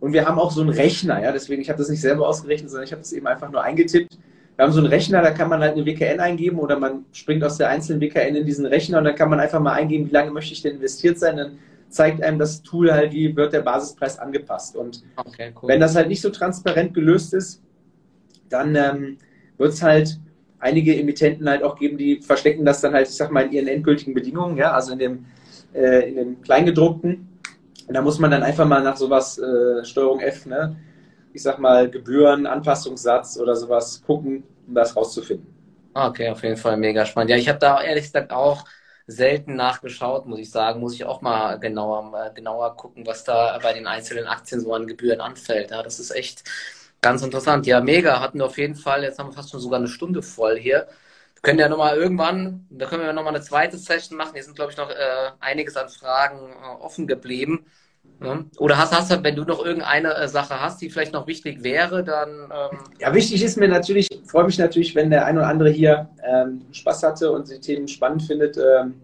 Und wir haben auch so einen Rechner, ja, deswegen, ich habe das nicht selber ausgerechnet, sondern ich habe das eben einfach nur eingetippt. Wir haben so einen Rechner, da kann man halt eine WKN eingeben oder man springt aus der einzelnen WKN in diesen Rechner und dann kann man einfach mal eingeben, wie lange möchte ich denn investiert sein. Dann zeigt einem das Tool halt, wie wird der Basispreis angepasst. Und okay, cool. wenn das halt nicht so transparent gelöst ist, dann ähm, wird es halt einige Emittenten halt auch geben, die verstecken das dann halt, ich sag mal, in ihren endgültigen Bedingungen, ja, also in dem, äh, in dem Kleingedruckten. Und da muss man dann einfach mal nach sowas, äh, Steuerung F, ne? ich sag mal, Gebühren, Anpassungssatz oder sowas gucken, um das rauszufinden. Okay, auf jeden Fall mega spannend. Ja, ich habe da ehrlich gesagt auch selten nachgeschaut, muss ich sagen. Muss ich auch mal genauer, genauer gucken, was da bei den einzelnen Aktien so an Gebühren anfällt. Ja, das ist echt ganz interessant. Ja, mega. Hatten wir auf jeden Fall, jetzt haben wir fast schon sogar eine Stunde voll hier. Wir können ja nochmal irgendwann, da können wir nochmal eine zweite Session machen. Hier sind, glaube ich, noch äh, einiges an Fragen äh, offen geblieben. Ja. Oder hast, hast du, wenn du noch irgendeine äh, Sache hast, die vielleicht noch wichtig wäre, dann. Ähm ja, wichtig ist mir natürlich, freue mich natürlich, wenn der ein oder andere hier ähm, Spaß hatte und die Themen spannend findet, ähm,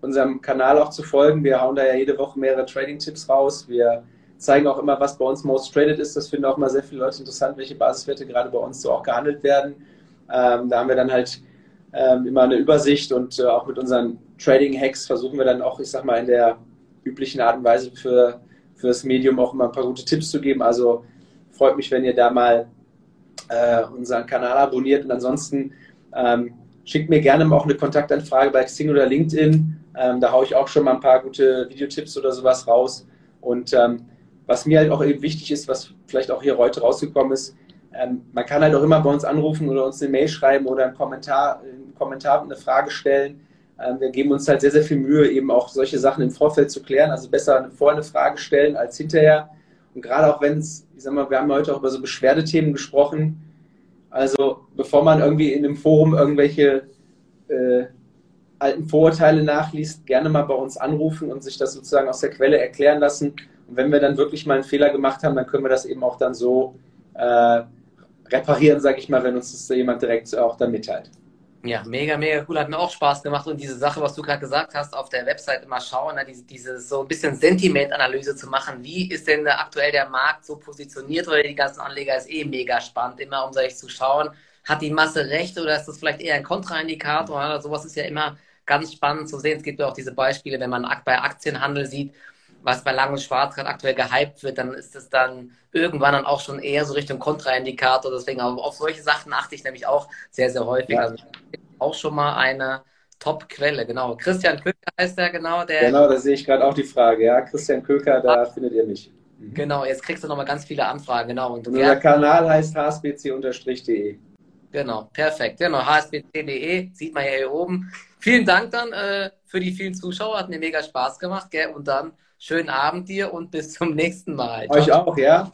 unserem Kanal auch zu folgen. Wir hauen da ja jede Woche mehrere Trading-Tipps raus. Wir zeigen auch immer, was bei uns most traded ist. Das finden auch mal sehr viele Leute interessant, welche Basiswerte gerade bei uns so auch gehandelt werden. Ähm, da haben wir dann halt ähm, immer eine Übersicht und äh, auch mit unseren Trading-Hacks versuchen wir dann auch, ich sag mal, in der üblichen Art und Weise für, für das Medium auch immer ein paar gute Tipps zu geben. Also freut mich, wenn ihr da mal äh, unseren Kanal abonniert und ansonsten ähm, schickt mir gerne auch eine Kontaktanfrage bei Xing oder LinkedIn. Ähm, da haue ich auch schon mal ein paar gute Videotipps oder sowas raus. Und ähm, was mir halt auch eben wichtig ist, was vielleicht auch hier heute rausgekommen ist, ähm, man kann halt auch immer bei uns anrufen oder uns eine Mail schreiben oder einen Kommentar, einen Kommentar eine Frage stellen. Ähm, wir geben uns halt sehr, sehr viel Mühe, eben auch solche Sachen im Vorfeld zu klären. Also besser vorher eine Frage stellen als hinterher. Und gerade auch wenn es, ich sag mal, wir haben heute auch über so Beschwerdethemen gesprochen. Also bevor man irgendwie in einem Forum irgendwelche äh, alten Vorurteile nachliest, gerne mal bei uns anrufen und sich das sozusagen aus der Quelle erklären lassen. Und wenn wir dann wirklich mal einen Fehler gemacht haben, dann können wir das eben auch dann so äh, reparieren, sage ich mal, wenn uns das jemand direkt auch dann mitteilt. Ja, mega, mega cool. Hat mir auch Spaß gemacht. Und diese Sache, was du gerade gesagt hast, auf der Website immer schauen, ne, diese, diese so ein bisschen Sentimentanalyse zu machen. Wie ist denn aktuell der Markt so positioniert oder die ganzen Anleger ist eh mega spannend, immer um sich zu schauen, hat die Masse recht oder ist das vielleicht eher ein Kontraindikator? Oder sowas ist ja immer ganz spannend zu sehen. Es gibt ja auch diese Beispiele, wenn man bei Aktienhandel sieht, was bei Lang und Schwarz gerade aktuell gehypt wird, dann ist es dann irgendwann dann auch schon eher so Richtung Kontraindikator. Deswegen auf, auf solche Sachen achte ich nämlich auch sehr, sehr häufig. Ja. Also auch schon mal eine Top-Quelle, genau. Christian Köker heißt der, genau. Der genau, da sehe ich gerade auch die Frage. Ja, Christian Köker, da ah. findet ihr mich. Mhm. Genau, jetzt kriegst du nochmal ganz viele Anfragen, genau. Und, Und unser Kanal heißt hsbc-de. Genau, perfekt. Genau, hsbc.de, sieht man ja hier oben. Vielen Dank dann äh, für die vielen Zuschauer, hat mir mega Spaß gemacht, gell? Und dann schönen Abend dir und bis zum nächsten Mal. Euch auch, ja.